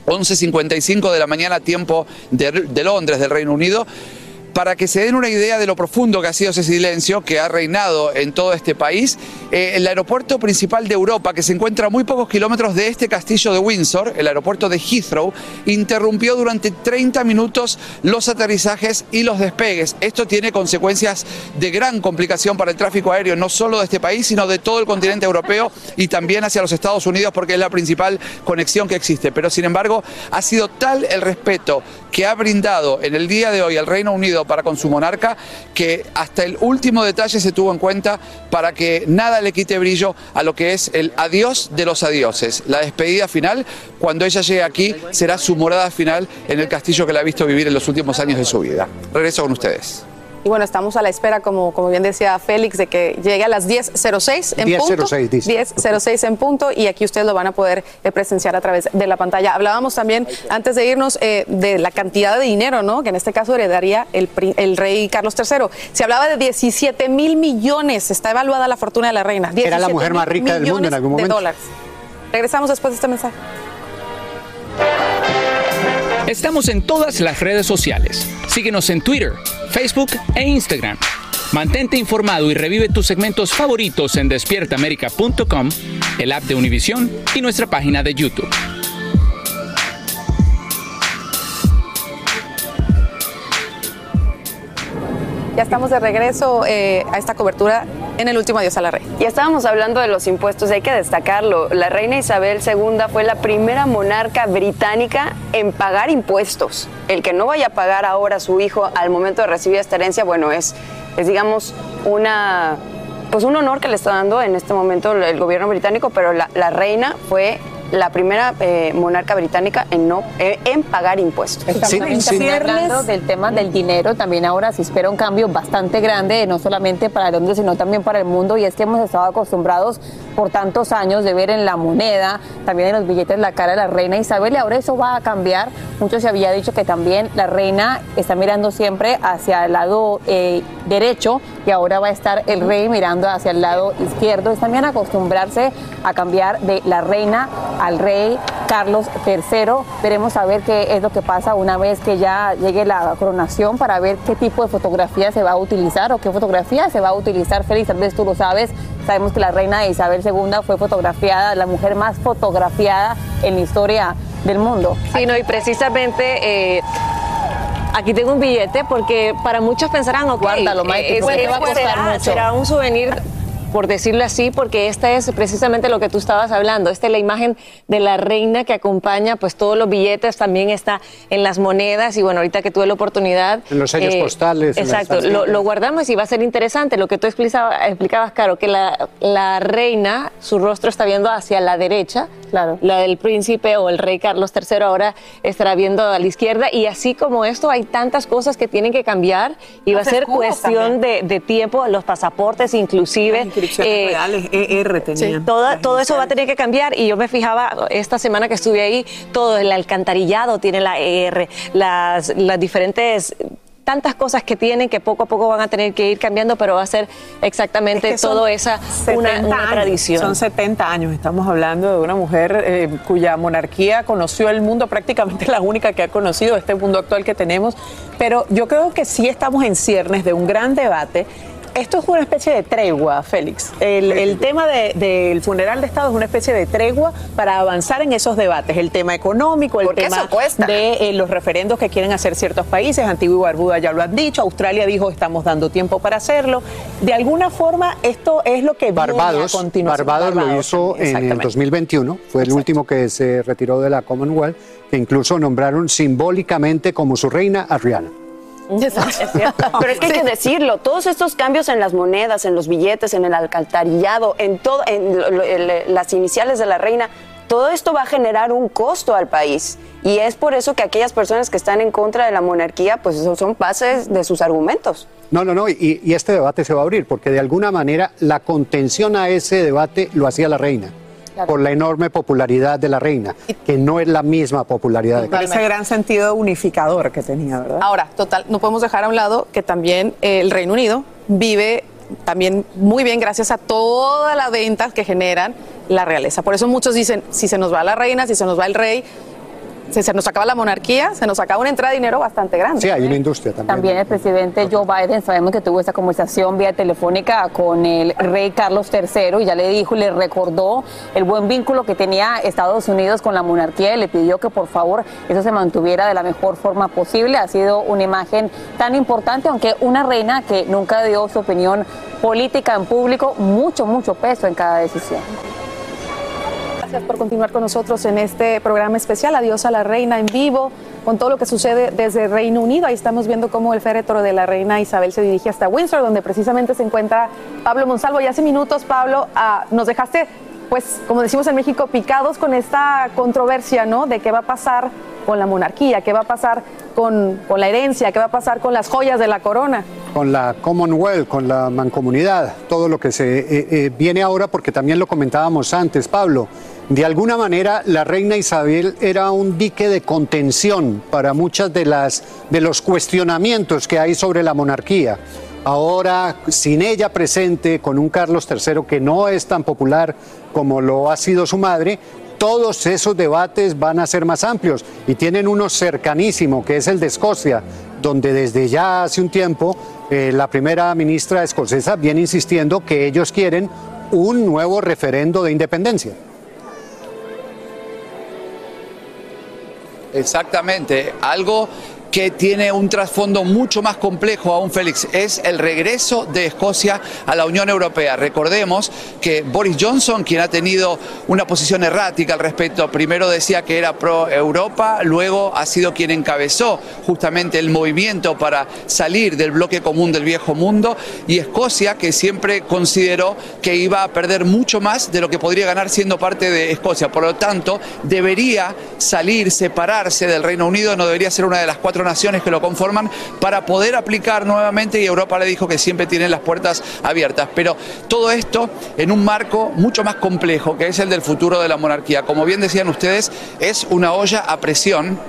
11.55 de la mañana, tiempo de Londres, del Reino Unido, para que se den una idea de lo profundo que ha sido ese silencio que ha reinado en todo este país, eh, el aeropuerto principal de Europa, que se encuentra a muy pocos kilómetros de este castillo de Windsor, el aeropuerto de Heathrow, interrumpió durante 30 minutos los aterrizajes y los despegues. Esto tiene consecuencias de gran complicación para el tráfico aéreo, no solo de este país, sino de todo el continente europeo y también hacia los Estados Unidos, porque es la principal conexión que existe. Pero sin embargo, ha sido tal el respeto que ha brindado en el día de hoy el Reino Unido para con su monarca que hasta el último detalle se tuvo en cuenta para que nada le quite brillo a lo que es el adiós de los adioses. La despedida final, cuando ella llegue aquí, será su morada final en el castillo que la ha visto vivir en los últimos años de su vida. Regreso con ustedes. Y bueno, estamos a la espera, como, como bien decía Félix, de que llegue a las 10.06 en punto. 10:06 dice. 10.06 en punto y aquí ustedes lo van a poder eh, presenciar a través de la pantalla. Hablábamos también, antes de irnos, eh, de la cantidad de dinero, ¿no? Que en este caso heredaría el, rey Carlos III. Se hablaba de 17 mil millones, está evaluada la fortuna de la reina. Era la 17 mujer más rica del mundo en algún de momento. dólares. Regresamos después de este mensaje. Estamos en todas las redes sociales. Síguenos en Twitter, Facebook e Instagram. Mantente informado y revive tus segmentos favoritos en despiertaamerica.com, el app de Univision y nuestra página de YouTube. Ya estamos de regreso eh, a esta cobertura en el último Adiós a la Reina. Ya estábamos hablando de los impuestos, hay que destacarlo. La reina Isabel II fue la primera monarca británica en pagar impuestos. El que no vaya a pagar ahora a su hijo al momento de recibir esta herencia, bueno, es, es digamos, una, pues un honor que le está dando en este momento el gobierno británico, pero la, la reina fue la primera eh, monarca británica en no eh, en pagar impuestos. Estamos también hablando del tema del dinero, también ahora se espera un cambio bastante grande, no solamente para Londres, sino también para el mundo, y es que hemos estado acostumbrados por tantos años de ver en la moneda, también en los billetes, la cara de la reina Isabel, y ahora eso va a cambiar. Mucho se había dicho que también la reina está mirando siempre hacia el lado eh, derecho, y ahora va a estar el rey mirando hacia el lado izquierdo. Es también acostumbrarse a cambiar de la reina al rey Carlos III. Veremos a ver qué es lo que pasa una vez que ya llegue la coronación para ver qué tipo de fotografía se va a utilizar o qué fotografía se va a utilizar. Félix, tal vez tú lo sabes. Sabemos que la reina Isabel II fue fotografiada, la mujer más fotografiada en la historia del mundo. Sí, no, y precisamente eh, aquí tengo un billete porque para muchos pensarán, ok, Guárdalo, Maite, eh, será, será un souvenir por decirlo así, porque esta es precisamente lo que tú estabas hablando. Esta es la imagen de la reina que acompaña pues todos los billetes, también está en las monedas y bueno, ahorita que tuve la oportunidad... En los sellos eh, postales. Exacto, lo, lo guardamos y va a ser interesante lo que tú explicaba- explicabas, Caro, que la, la reina, su rostro está viendo hacia la derecha, claro. la del príncipe o el rey Carlos III ahora estará viendo a la izquierda y así como esto hay tantas cosas que tienen que cambiar y va a ser cuestión de, de tiempo, los pasaportes inclusive. Inscripciones eh, reales, ER Sí, tenían. toda- todo eso va a tener que cambiar y yo me fijaba esta semana que estuve ahí, todo el alcantarillado tiene la ER, las, las diferentes tantas cosas que tienen que poco a poco van a tener que ir cambiando, pero va a ser exactamente Es que todo esa una, 70 una años, tradición. Son 70 años. Estamos hablando de una mujer eh, cuya monarquía conoció el mundo, prácticamente la única que ha conocido este mundo actual que tenemos. Pero yo creo que sí estamos en ciernes de un gran debate. Esto es una especie de tregua, Félix. El, el tema de- del funeral de Estado es una especie de tregua para avanzar en esos debates. El tema económico, el tema de eh, los referendos que quieren hacer ciertos países. Antigua y Barbuda ya lo han dicho. Australia dijo estamos dando tiempo para hacerlo. De alguna forma, esto es lo que viene Barbados, a continuación. Barbados lo hizo también, en el exactamente. 2021, fue el último que se retiró de la Commonwealth, que incluso nombraron simbólicamente como su reina a Rihanna. Es cierto. Pero es que hay que decirlo, todos estos cambios en las monedas, en los billetes, en el alcantarillado, en todo, en lo- lo- el- las iniciales de la reina, todo esto va a generar un costo al país. Y es por eso que aquellas personas que están en contra de la monarquía, pues eso son bases de sus argumentos. No, no, no, y, y este debate se va a abrir, porque de alguna manera la contención a ese debate lo hacía la reina, Claro. por la enorme popularidad de la reina, que no es la misma popularidad de Por ese gran sentido unificador que tenía, ¿verdad? Ahora, total, no podemos dejar a un lado que también eh, el Reino Unido vive también muy bien gracias a todas las ventas que generan la realeza. Por eso muchos dicen, si se nos va la reina, si se nos va el rey, si se nos acaba la monarquía, se nos acaba una entrada de dinero bastante grande. Sí, hay una industria también. También el presidente Joe Biden, sabemos que tuvo esta conversación vía telefónica con el rey Carlos III y ya le dijo y le recordó el buen vínculo que tenía Estados Unidos con la monarquía y le pidió que por favor eso se mantuviera de la mejor forma posible. Ha sido una imagen tan importante, aunque una reina que nunca dio su opinión política en público, mucho, mucho peso en cada decisión. Por continuar con nosotros en este programa especial. Adiós a la reina en vivo, con todo lo que sucede desde Reino Unido. Ahí estamos viendo cómo el féretro de la reina Isabel se dirige hasta Windsor, donde precisamente se encuentra Pablo Monsalvo. Y hace minutos, Pablo, ah, nos dejaste, pues, como decimos en México, picados con esta controversia, ¿no? De qué va a pasar con la monarquía, qué va a pasar con, con la herencia, qué va a pasar con las joyas de la corona. con la Commonwealth, con la mancomunidad, todo lo que se eh, eh, viene ahora, porque también lo comentábamos antes, Pablo. De alguna manera, la reina Isabel era un dique de contención para muchas de las de los cuestionamientos que hay sobre la monarquía. Ahora, sin ella presente, con un Carlos III que no es tan popular como lo ha sido su madre, todos esos debates van a ser más amplios y tienen uno cercanísimo, que es el de Escocia, donde desde ya hace un tiempo eh, la primera ministra escocesa viene insistiendo que ellos quieren un nuevo referendo de independencia. Exactamente, algo que tiene un trasfondo mucho más complejo aún, Félix, es el regreso de Escocia a la Unión Europea. Recordemos que Boris Johnson, quien ha tenido una posición errática al respecto, primero decía que era pro Europa, luego ha sido quien encabezó justamente el movimiento para salir del bloque común del viejo mundo, y Escocia, que siempre consideró que iba a perder mucho más de lo que podría ganar siendo parte de Escocia. Por lo tanto, debería salir, separarse del Reino Unido, no debería ser una de las cuatro naciones que lo conforman para poder aplicar nuevamente y Europa le dijo que siempre tiene las puertas abiertas. Pero todo esto en un marco mucho más complejo que es el del futuro de la monarquía. Como bien decían ustedes, es una olla a presión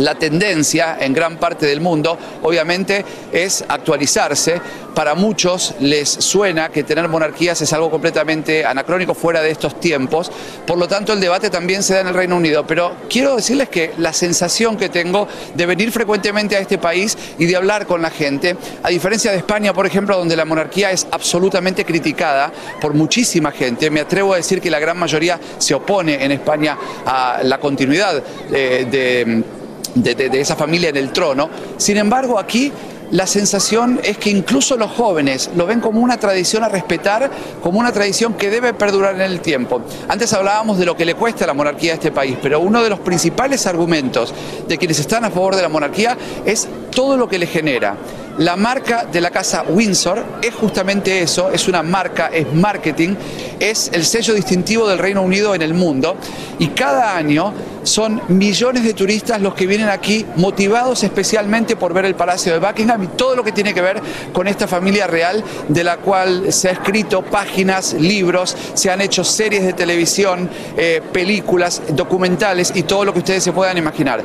la tendencia en gran parte del mundo, obviamente, es actualizarse. Para muchos les suena que tener monarquías es algo completamente anacrónico fuera de estos tiempos. Por lo tanto, el debate también se da en el Reino Unido. Pero quiero decirles que la sensación que tengo de venir frecuentemente a este país y de hablar con la gente, a diferencia de España, por ejemplo, donde la monarquía es absolutamente criticada por muchísima gente, me atrevo a decir que la gran mayoría se opone en España a la continuidad eh, de de, esa familia en el trono. Sin embargo, aquí la sensación es que incluso los jóvenes lo ven como una tradición a respetar, como una tradición que debe perdurar en el tiempo. Antes hablábamos de lo que le cuesta a la monarquía a este país, pero uno de los principales argumentos de quienes están a favor de la monarquía es todo lo que le genera. La marca de la casa Windsor es justamente eso, es una marca, es marketing, es el sello distintivo del Reino Unido en el mundo y cada año son millones de turistas los que vienen aquí motivados especialmente por ver el Palacio de Buckingham y todo lo que tiene que ver con esta familia real de la cual se ha escrito páginas, libros, se han hecho series de televisión, eh, películas, documentales y todo lo que ustedes se puedan imaginar.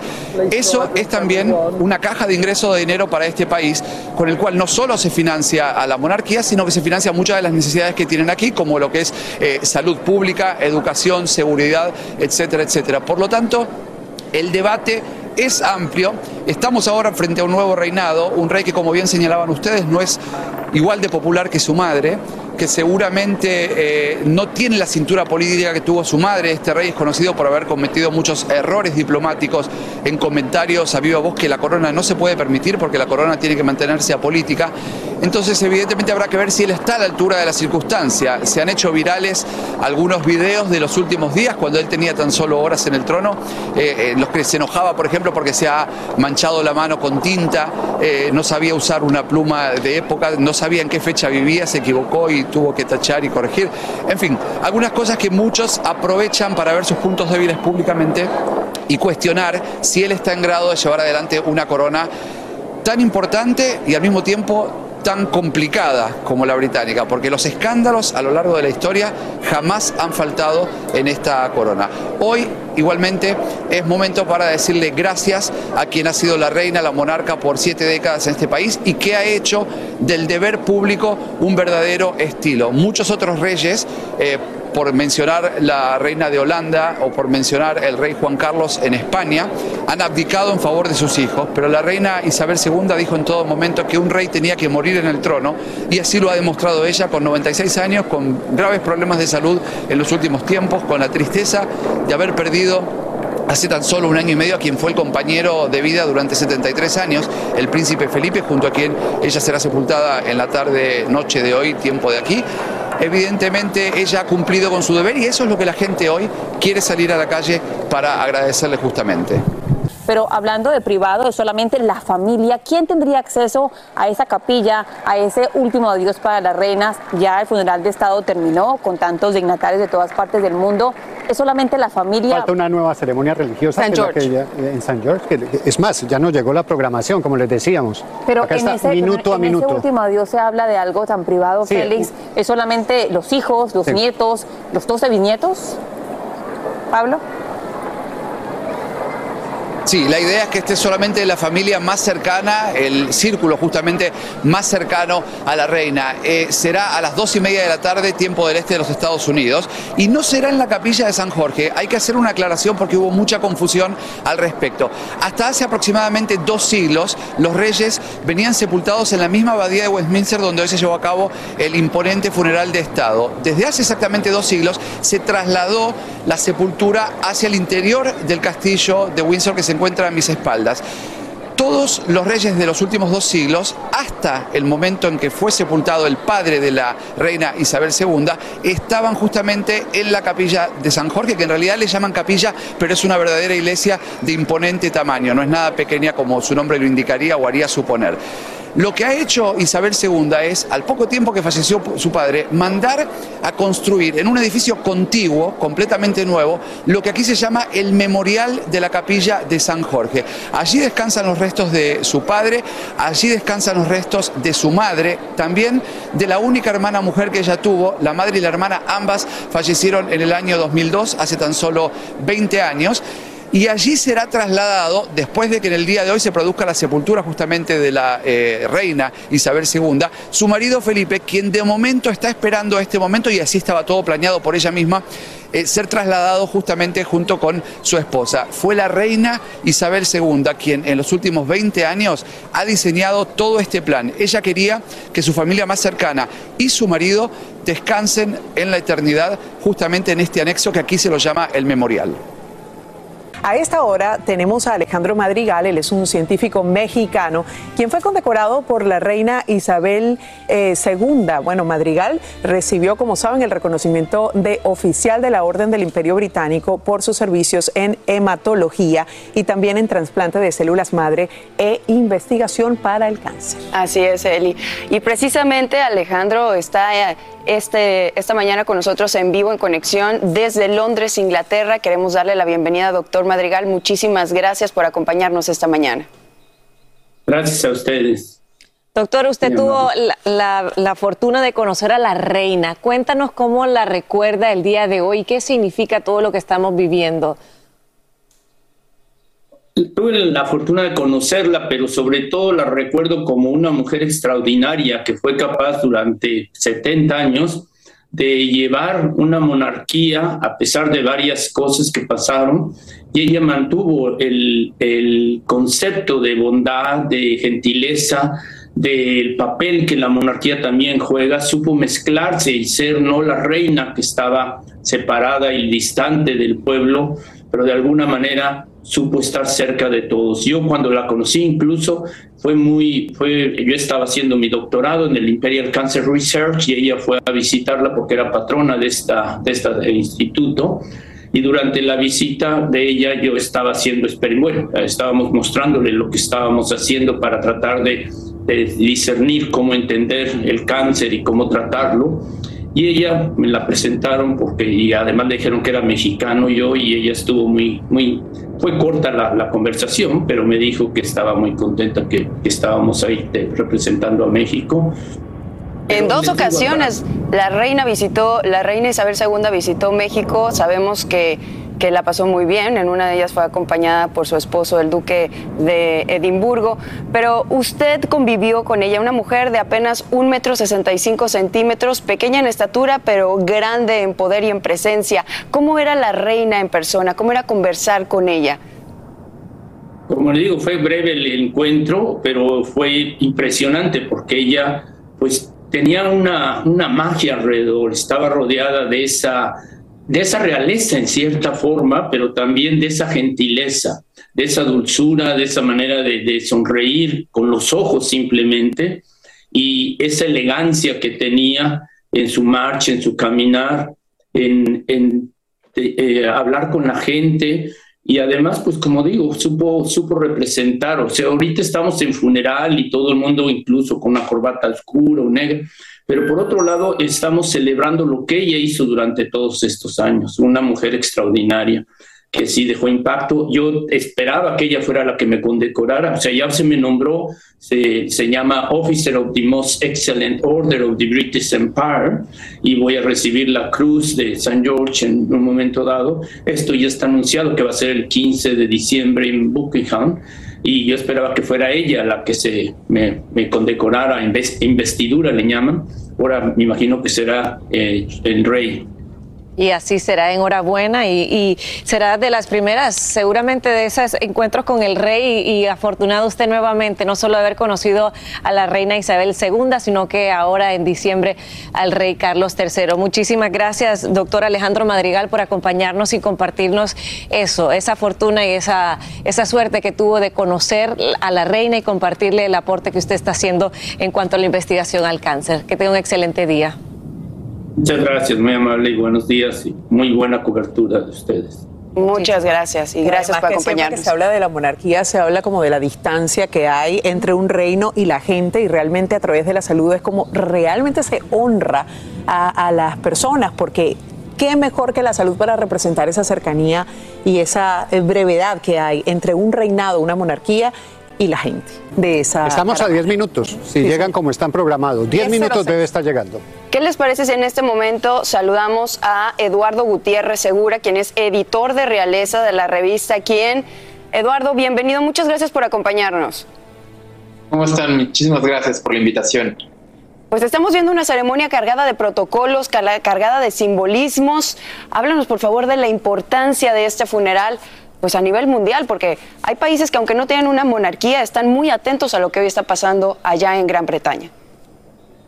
Eso es también una caja de ingreso de dinero para este país con el cual no solo se financia a la monarquía, sino que se financia muchas de las necesidades que tienen aquí, como lo que es eh, salud pública, educación, seguridad, etcétera, etcétera. Por lo tanto, el debate es amplio. Estamos ahora frente a un nuevo reinado, un rey que, como bien señalaban ustedes, no es igual de popular que su madre que seguramente eh, no tiene la cintura política que tuvo su madre. Este rey es conocido por haber cometido muchos errores diplomáticos en comentarios a viva voz que la corona no se puede permitir porque la corona tiene que mantenerse apolítica. Entonces, evidentemente habrá que ver si él está a la altura de la circunstancia. Se han hecho virales algunos videos de los últimos días cuando él tenía tan solo horas en el trono, eh, en los que se enojaba, por ejemplo, porque se ha manchado la mano con tinta, eh, no sabía usar una pluma de época, no sabía en qué fecha vivía, se equivocó y tuvo que tachar y corregir. En fin, algunas cosas que muchos aprovechan para ver sus puntos débiles públicamente y cuestionar si él está en grado de llevar adelante una corona tan importante y al mismo tiempo tan complicada como la británica, porque los escándalos a lo largo de la historia jamás han faltado en esta corona. Hoy, igualmente, es momento para decirle gracias a quien ha sido la reina, la monarca por siete décadas en este país y que ha hecho del deber público un verdadero estilo. Muchos otros reyes... Eh, por mencionar la reina de Holanda o por mencionar el rey Juan Carlos en España, han abdicado en favor de sus hijos, pero la reina Isabel II dijo en todo momento que un rey tenía que morir en el trono y así lo ha demostrado ella con 96 años, con graves problemas de salud en los últimos tiempos, con la tristeza de haber perdido hace tan solo un año y medio a quien fue el compañero de vida durante 73 años, el príncipe Felipe, junto a quien ella será sepultada en la tarde, noche de hoy, tiempo de aquí evidentemente ella ha cumplido con su deber y eso es lo que la gente hoy quiere salir a la calle para agradecerle justamente. Pero hablando de privado, es solamente la familia. ¿Quién tendría acceso a esa capilla, a ese último adiós para las reinas? Ya el funeral de Estado terminó con tantos dignatarios de todas partes del mundo. Es solamente la familia. Falta una nueva ceremonia religiosa San que ya- en San George. que- que- es más, ya nos llegó la programación, como les decíamos. Pero Acá en, está, ese, minuto a en minuto. ese último adiós se habla de algo tan privado, Sí. Félix. ¿Es solamente los hijos, los Sí. nietos, los 12 bisnietos? Pablo. Sí, la idea es que esté solamente la familia más cercana, el círculo justamente más cercano a la reina. Eh, será a las dos y media de la tarde, tiempo del este de los Estados Unidos, y no será en la capilla de San Jorge. Hay que hacer una aclaración porque hubo mucha confusión al respecto. Hasta hace aproximadamente dos siglos, los reyes venían sepultados en la misma abadía de Westminster donde hoy se llevó a cabo el imponente funeral de Estado. Desde hace exactamente dos siglos se trasladó la sepultura hacia el interior del castillo de Windsor que se encuentra a mis espaldas. Todos los reyes de los últimos dos siglos, hasta el momento en que fue sepultado el padre de la reina Isabel II, estaban justamente en la capilla de San Jorge, que en realidad le llaman capilla, pero es una verdadera iglesia de imponente tamaño, no es nada pequeña como su nombre lo indicaría o haría suponer. Lo que ha hecho Isabel II es, al poco tiempo que falleció su padre, mandar a construir en un edificio contiguo, completamente nuevo, lo que aquí se llama el Memorial de la Capilla de San Jorge. Allí descansan los restos de su padre, allí descansan los restos de su madre, también de la única hermana mujer que ella tuvo, la madre y la hermana, ambas fallecieron en el año 2002, hace tan solo 20 años y allí será trasladado, después de que en el día de hoy se produzca la sepultura justamente de la eh, reina Isabel II, su marido Felipe, quien de momento está esperando este momento, y así estaba todo planeado por ella misma, eh, ser trasladado justamente junto con su esposa. Fue la reina Isabel II quien en los últimos 20 años ha diseñado todo este plan. Ella quería que su familia más cercana y su marido descansen en la eternidad justamente en este anexo que aquí se lo llama el memorial. A esta hora tenemos a Alejandro Madrigal, él es un científico mexicano, quien fue condecorado por la reina Isabel II. Eh, bueno, Madrigal recibió, como saben, el reconocimiento de oficial de la Orden del Imperio Británico por sus servicios en hematología y también en trasplante de células madre e investigación para el cáncer. Así es, Eli. Y precisamente Alejandro está eh, este, esta mañana con nosotros en vivo, en conexión desde Londres, Inglaterra. Queremos darle la bienvenida, doctor Madrigal. Muchísimas gracias por acompañarnos esta mañana. Gracias a ustedes. Doctor, usted tuvo la, la, fortuna de conocer a la reina. Cuéntanos cómo la recuerda el día de hoy, qué significa todo lo que estamos viviendo. Tuve la fortuna de conocerla, pero sobre todo la recuerdo como una mujer extraordinaria que fue capaz durante 70 años de llevar una monarquía a pesar de varias cosas que pasaron y ella mantuvo el, el concepto de bondad, de gentileza, del papel que la monarquía también juega, supo mezclarse y ser no la reina que estaba separada y distante del pueblo, pero de alguna manera supo estar cerca de todos. Yo cuando la conocí incluso fue muy, fue, yo estaba haciendo mi doctorado en el Imperial Cancer Research y ella fue a visitarla porque era patrona de, esta, de este instituto. Y durante la visita de ella yo estaba haciendo bueno, estábamos mostrándole lo que estábamos haciendo para tratar de, de discernir cómo entender el cáncer y cómo tratarlo. Y ella me la presentaron porque, y además le dijeron que era mexicano yo, y ella estuvo muy, muy, fue corta la, la conversación, pero me dijo que estaba muy contenta que, que estábamos ahí representando a México. En dos ocasiones la reina visitó, la reina Isabel II visitó México. Sabemos que que la pasó muy bien. En una de ellas fue acompañada por su esposo, el duque de Edimburgo. Pero usted convivió con ella, una mujer de apenas un metro sesenta y cinco centímetros, pequeña en estatura, pero grande en poder y en presencia. ¿Cómo era la reina en persona? ¿Cómo era conversar con ella? Como le digo, fue breve el encuentro, pero fue impresionante porque ella, pues, tenía una, una magia alrededor, estaba rodeada de esa de esa realeza en cierta forma, pero también de esa gentileza, de esa dulzura, de esa manera de, sonreír con los ojos simplemente, y esa elegancia que tenía en su marcha, en su caminar, en, eh, hablar con la gente. Y además, pues como digo, supo, supo representar, o sea, ahorita estamos en funeral y todo el mundo incluso con una corbata oscura o negra, pero por otro lado, estamos celebrando lo que ella hizo durante todos estos años, una mujer extraordinaria que sí dejó impacto. Yo esperaba que ella fuera la que me condecorara, o sea, ya se me nombró, se, se, llama Officer of the Most Excellent Order of the British Empire y voy a recibir la cruz de San George en un momento dado. Esto ya está anunciado que va a ser el 15 de diciembre en Buckingham y yo esperaba que fuera ella la que se me, me condecorara, investidura le llaman. Ahora me imagino que será eh, el rey y así será, enhorabuena, y, y, será de las primeras, seguramente, de esos encuentros con el rey, y, afortunado usted nuevamente, no solo haber conocido a la reina Isabel II, sino que ahora en diciembre al rey Carlos III. Muchísimas gracias, doctor Alejandro Madrigal, por acompañarnos y compartirnos eso, esa fortuna y esa, esa suerte que tuvo de conocer a la reina y compartirle el aporte que usted está haciendo en cuanto a la investigación al cáncer. Que tenga un excelente día. Muchas gracias, muy amable y buenos días y muy buena cobertura de ustedes. Muchas gracias y gracias por acompañarnos. Que se habla de la monarquía, se habla como de la distancia que hay entre un reino y la gente y realmente a través de la salud es como realmente se honra a, a las personas porque qué mejor que la salud para representar esa cercanía y esa eh, brevedad que hay entre un reinado, una monarquía y la gente de esa. Estamos a 10 minutos, si llegan como están programados. 10 minutos debe estar llegando. ¿Qué les parece si en este momento saludamos a Eduardo Gutiérrez Segura, quien es editor de realeza de la revista Quién? Eduardo, bienvenido, muchas gracias por acompañarnos. ¿Cómo están? Muchísimas gracias por la invitación. Pues estamos viendo una ceremonia cargada de protocolos, cargada de simbolismos. Háblanos, por favor, de la importancia de este funeral pues a nivel mundial, porque hay países que aunque no tienen una monarquía, están muy atentos a lo que hoy está pasando allá en Gran Bretaña.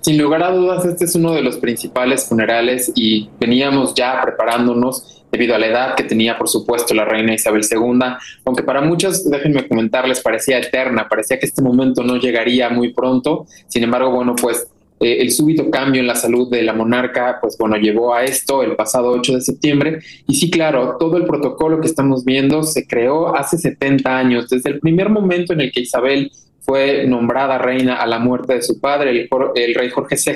Sin lugar a dudas, este es uno de los principales funerales y veníamos ya preparándonos debido a la edad que tenía, por supuesto, la reina Isabel II, aunque para muchos, déjenme comentarles, parecía eterna, parecía que este momento no llegaría muy pronto, sin embargo, bueno, pues eh, el súbito cambio en la salud de la monarca, pues bueno, llevó a esto el pasado 8 de septiembre. Y sí, claro, todo el protocolo que estamos viendo se creó hace 70 años, desde el primer momento en el que Isabel fue nombrada reina a la muerte de su padre, el, el, rey Jorge VI,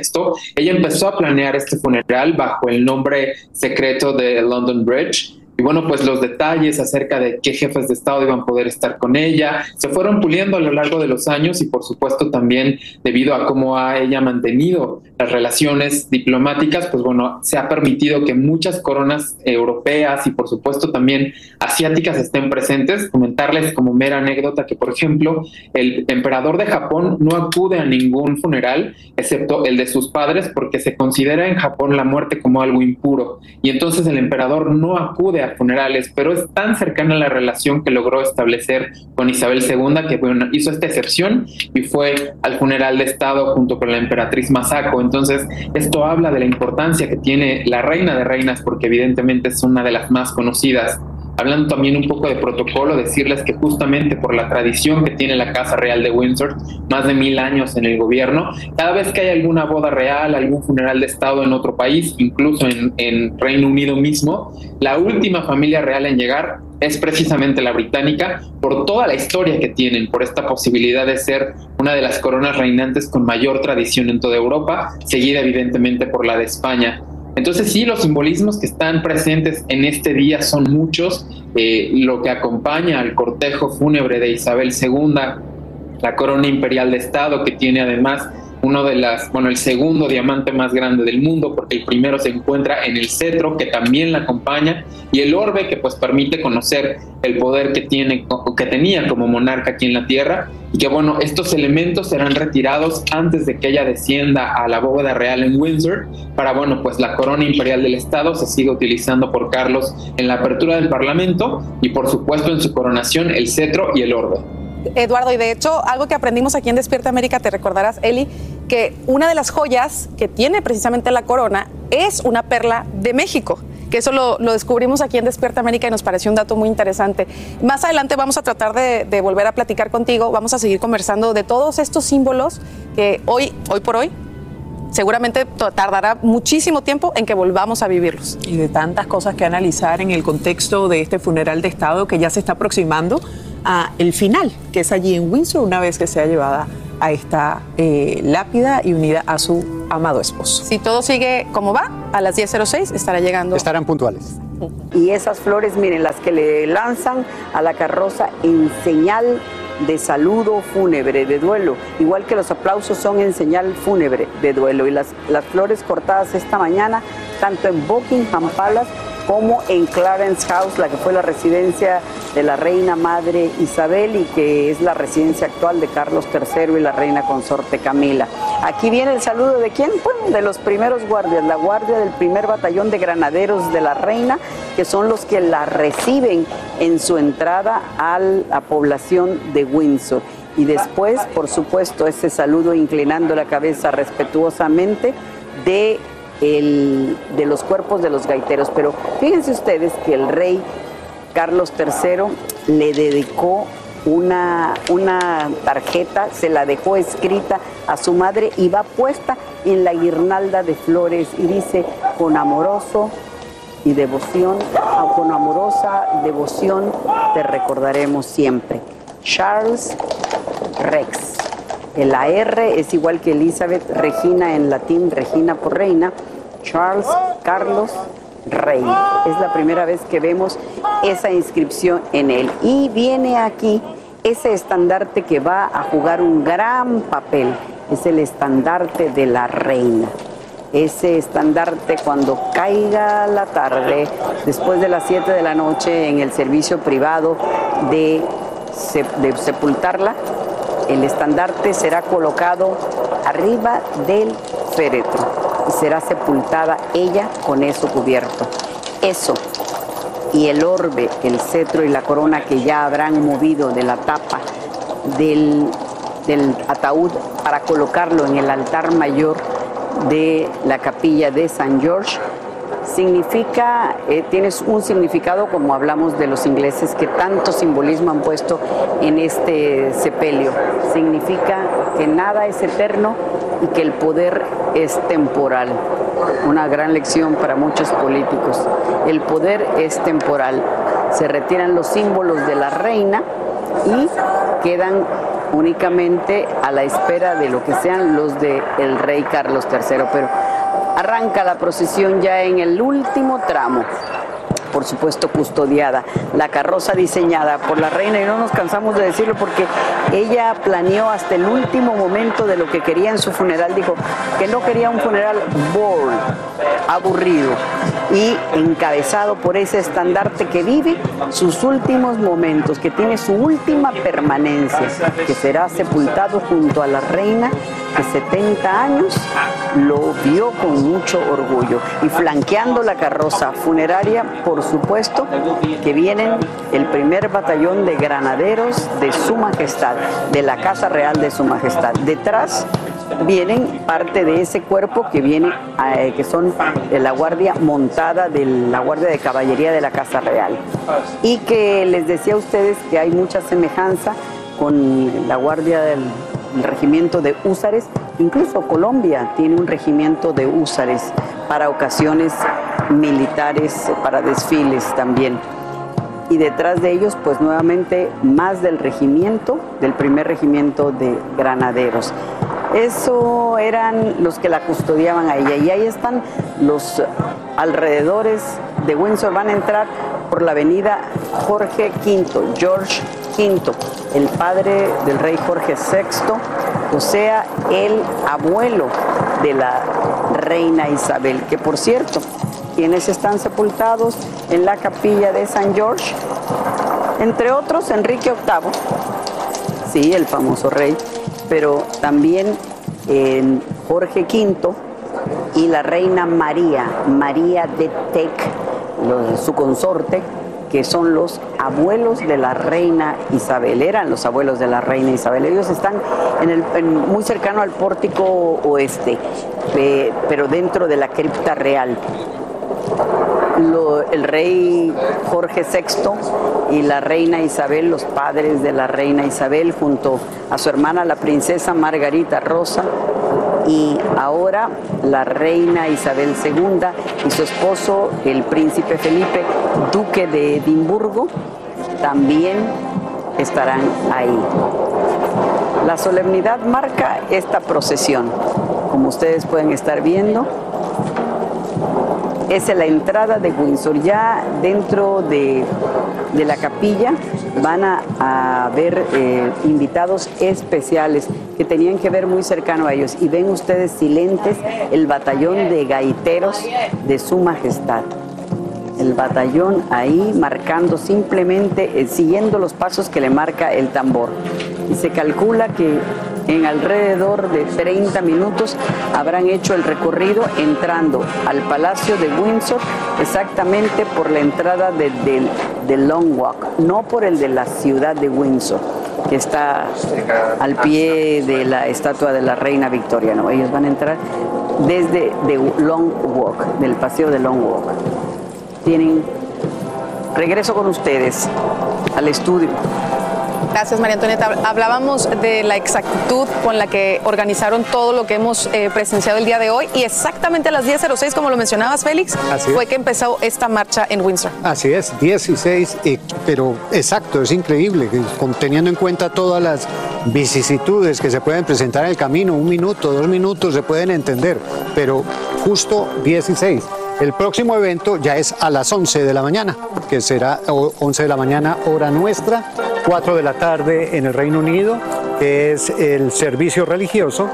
ella empezó a planear este funeral bajo el nombre secreto de London Bridge y bueno, pues los detalles acerca de qué jefes de Estado iban a poder estar con ella se fueron puliendo a lo largo de los años y por supuesto también debido a cómo ha ella mantenido las relaciones diplomáticas, pues bueno, se ha permitido que muchas coronas europeas y por supuesto también asiáticas estén presentes. Comentarles como mera anécdota que, por ejemplo, el emperador de Japón no acude a ningún funeral excepto el de sus padres porque se considera en Japón la muerte como algo impuro y entonces el emperador no acude a funerales, pero es tan cercana la relación que logró establecer con Isabel II que bueno, hizo esta excepción y fue al funeral de Estado junto con la emperatriz Masako. Entonces, esto habla de la importancia que tiene la reina de reinas porque evidentemente es una de las más conocidas hablando también un poco de protocolo, decirles que justamente por la tradición que tiene la Casa Real de Windsor, más de mil años en el gobierno, cada vez que hay alguna boda real, algún funeral de Estado en otro país, incluso en, en Reino Unido mismo, la última familia real en llegar es precisamente la británica por toda la historia que tienen, por esta posibilidad de ser una de las coronas reinantes con mayor tradición en toda Europa, seguida evidentemente por la de España. Entonces sí, los simbolismos que están presentes en este día son muchos. Eh, lo que acompaña al cortejo fúnebre de Isabel II, la corona imperial de Estado, que tiene además uno de las, bueno, el segundo diamante más grande del mundo, porque el primero se encuentra en el cetro, que también la acompaña, y el orbe, que pues permite conocer el poder que tiene, que tenía como monarca aquí en la tierra, y que bueno, estos elementos serán retirados antes de que ella descienda a la bóveda real en Windsor, para bueno, pues la corona imperial del Estado se sigue utilizando por Carlos en la apertura del Parlamento, y por supuesto en su coronación el cetro y el orbe. Eduardo, y de hecho, algo que aprendimos aquí en Despierta América, te recordarás, Eli, que una de las joyas que tiene precisamente la corona es una perla de México que eso lo, descubrimos aquí en Despierta América y nos pareció un dato muy interesante. Más adelante vamos a tratar de, de, volver a platicar contigo, vamos a seguir conversando de todos estos símbolos que hoy, hoy por hoy, seguramente tardará muchísimo tiempo en que volvamos a vivirlos. Y de tantas cosas que analizar en el contexto de este funeral de Estado que ya se está aproximando a el final, que es allí en Windsor, una vez que sea llevada a esta eh, lápida y unida a su amado esposo. Si todo sigue como va, a las 10.06 estará llegando. Estarán puntuales. Y esas flores, miren, las que le lanzan a la carroza en señal de saludo fúnebre, de duelo, igual que los aplausos son en señal fúnebre de duelo. Y las, las flores cortadas esta mañana, tanto en Buckingham Palace como en Clarence House, la que fue la residencia de la reina madre Isabel y que es la residencia actual de Carlos III y la reina consorte Camila. Aquí viene el saludo de quién? De los primeros guardias, la guardia del primer batallón de granaderos de la reina, que son los que la reciben en su entrada a la población de Windsor. Y después, por supuesto, ese saludo inclinando la cabeza respetuosamente de de los cuerpos de los gaiteros. Pero fíjense ustedes que el rey Carlos III le dedicó una, una tarjeta, se la dejó escrita a su madre y va puesta en la guirnalda de flores y dice, con amoroso y devoción, con amorosa devoción te recordaremos siempre. Charles Rex. La R es igual que Elizabeth, Regina en latín, Regina por reina, Charles Carlos Rey. Es la primera vez que vemos esa inscripción en él. Y viene aquí ese estandarte que va a jugar un gran papel. Es el estandarte de la reina. Ese estandarte cuando caiga la tarde, después de las 7 de la noche, en el servicio privado de, de sepultarla, el estandarte será colocado arriba del féretro y será sepultada ella con eso cubierto. Eso y el orbe, el cetro y la corona que ya habrán movido de la tapa del, del ataúd para colocarlo en el altar mayor de la capilla de San George, significa, eh, tienes un significado como hablamos de los ingleses que tanto simbolismo han puesto en este sepelio. Significa que nada es eterno y que el poder es temporal. Una gran lección para muchos políticos. El poder es temporal. Se retiran los símbolos de la reina y quedan únicamente a la espera de lo que sean los del el rey Carlos III. Pero arranca la procesión ya en el último tramo por supuesto custodiada, la carroza diseñada por la reina y no nos cansamos de decirlo porque ella planeó hasta el último momento de lo que quería en su funeral, dijo que no quería un funeral boring, aburrido y encabezado por ese estandarte que vive sus últimos momentos, que tiene su última permanencia, que será sepultado junto a la reina que 70 años lo vio con mucho orgullo. Y flanqueando la carroza funeraria, por supuesto, que vienen el primer batallón de granaderos de Su Majestad, de la Casa Real de Su Majestad. Detrás vienen parte de ese cuerpo que viene, eh, que son de la guardia montada de la guardia de caballería de la Casa Real. Y que les decía a ustedes que hay mucha semejanza con la guardia del regimiento de húsares, incluso Colombia tiene un regimiento de húsares para ocasiones militares, para desfiles también. Y detrás de ellos, pues nuevamente más del regimiento, del primer regimiento de granaderos. Eso eran los que la custodiaban a ella. Y ahí están los alrededores de Windsor. Van a entrar por la avenida Jorge V, George V, el padre del rey Jorge VI, o sea, el abuelo de la reina Isabel, que por cierto, quienes están sepultados en la capilla de San George, entre otros Enrique VIII, sí, el famoso rey, pero también Jorge V y la reina María, María de Tec, su consorte, que son los abuelos de la reina Isabel, eran los abuelos de la reina Isabel. Ellos están en el, muy cercano al pórtico oeste, pero dentro de la cripta real. El rey Jorge VI y la reina Isabel, los padres de la reina Isabel, junto a su hermana la princesa Margarita Rosa, y ahora la reina Isabel II y su esposo, el príncipe Felipe, duque de Edimburgo, también estarán ahí. La solemnidad marca esta procesión, como ustedes pueden estar viendo. Es la entrada de Windsor. Ya dentro de, la capilla van a, haber eh, invitados especiales que tenían que ver muy cercano a ellos. Y ven ustedes silentes el batallón de gaiteros de su majestad. El batallón ahí marcando simplemente, eh, siguiendo los pasos que le marca el tambor. Y se calcula que en alrededor de 30 minutos habrán hecho el recorrido entrando al Palacio de Windsor exactamente por la entrada de, de Long Walk, no por el de la ciudad de Windsor que está al pie de la estatua de la reina Victoria. No, ellos van a entrar desde The Long Walk, del paseo de Long Walk. Tienen regreso con ustedes al estudio. Gracias, María Antonieta. Hablábamos de la exactitud con la que organizaron todo lo que hemos eh, presenciado el día de hoy y exactamente a las 10.06, como lo mencionabas, Félix, fue que empezó esta marcha en Windsor. Así es, 16, eh, pero exacto, es increíble, teniendo en cuenta todas las vicisitudes que se pueden presentar en el camino, un minuto, dos minutos se pueden entender, pero justo 16. El próximo evento ya es a las 11 de la mañana, que será 11 de la mañana hora nuestra, 4 de la tarde en el Reino Unido, que es el servicio religioso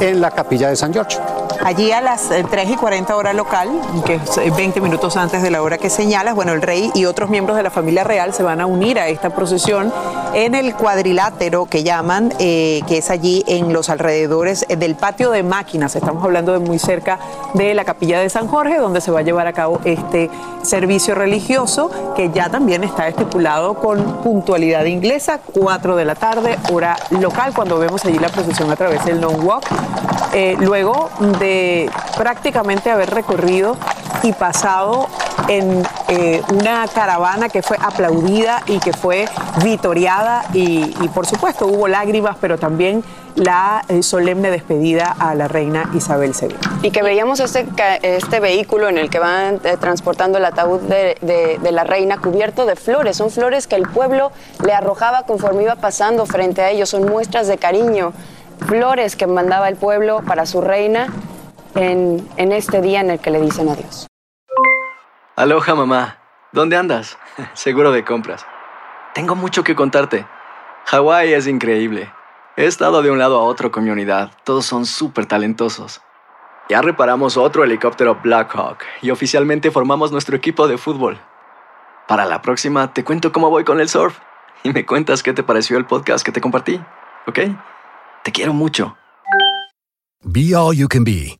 en la capilla de San George. Allí a las 3 eh, y 40 hora local, que es 20 eh, minutos antes de la hora que señalas, bueno, el rey y otros miembros de la familia real se van a unir a esta procesión en el cuadrilátero que llaman, eh, que es allí en los alrededores del patio de máquinas. Estamos hablando de muy cerca de la capilla de San Jorge, donde se va a llevar a cabo este servicio religioso, que ya también está estipulado con puntualidad inglesa, 4 de la tarde, hora local, cuando vemos allí la procesión a través del Long Walk. luego de prácticamente haber recorrido y pasado en eh, una caravana que fue aplaudida y que fue vitoreada y, por supuesto hubo lágrimas, pero también la eh, solemne despedida a la reina Isabel II. Y que veíamos este, este vehículo en el que van eh, transportando el ataúd de- de la reina cubierto de flores. Son flores que el pueblo le arrojaba conforme iba pasando frente a ellos. Son muestras de cariño. Flores que mandaba el pueblo para su reina en, en este día en el que le dicen adiós. Aloha mamá, ¿dónde andas? Seguro de compras. Tengo mucho que contarte. Hawái es increíble. He estado de un lado a otro con mi unidad. Todos son súper talentosos. Ya reparamos otro helicóptero Blackhawk y oficialmente formamos nuestro equipo de fútbol. Para la próxima te cuento cómo voy con el surf y me cuentas qué te pareció el podcast que te compartí, ¿ok? Te quiero mucho. Be All You Can Be,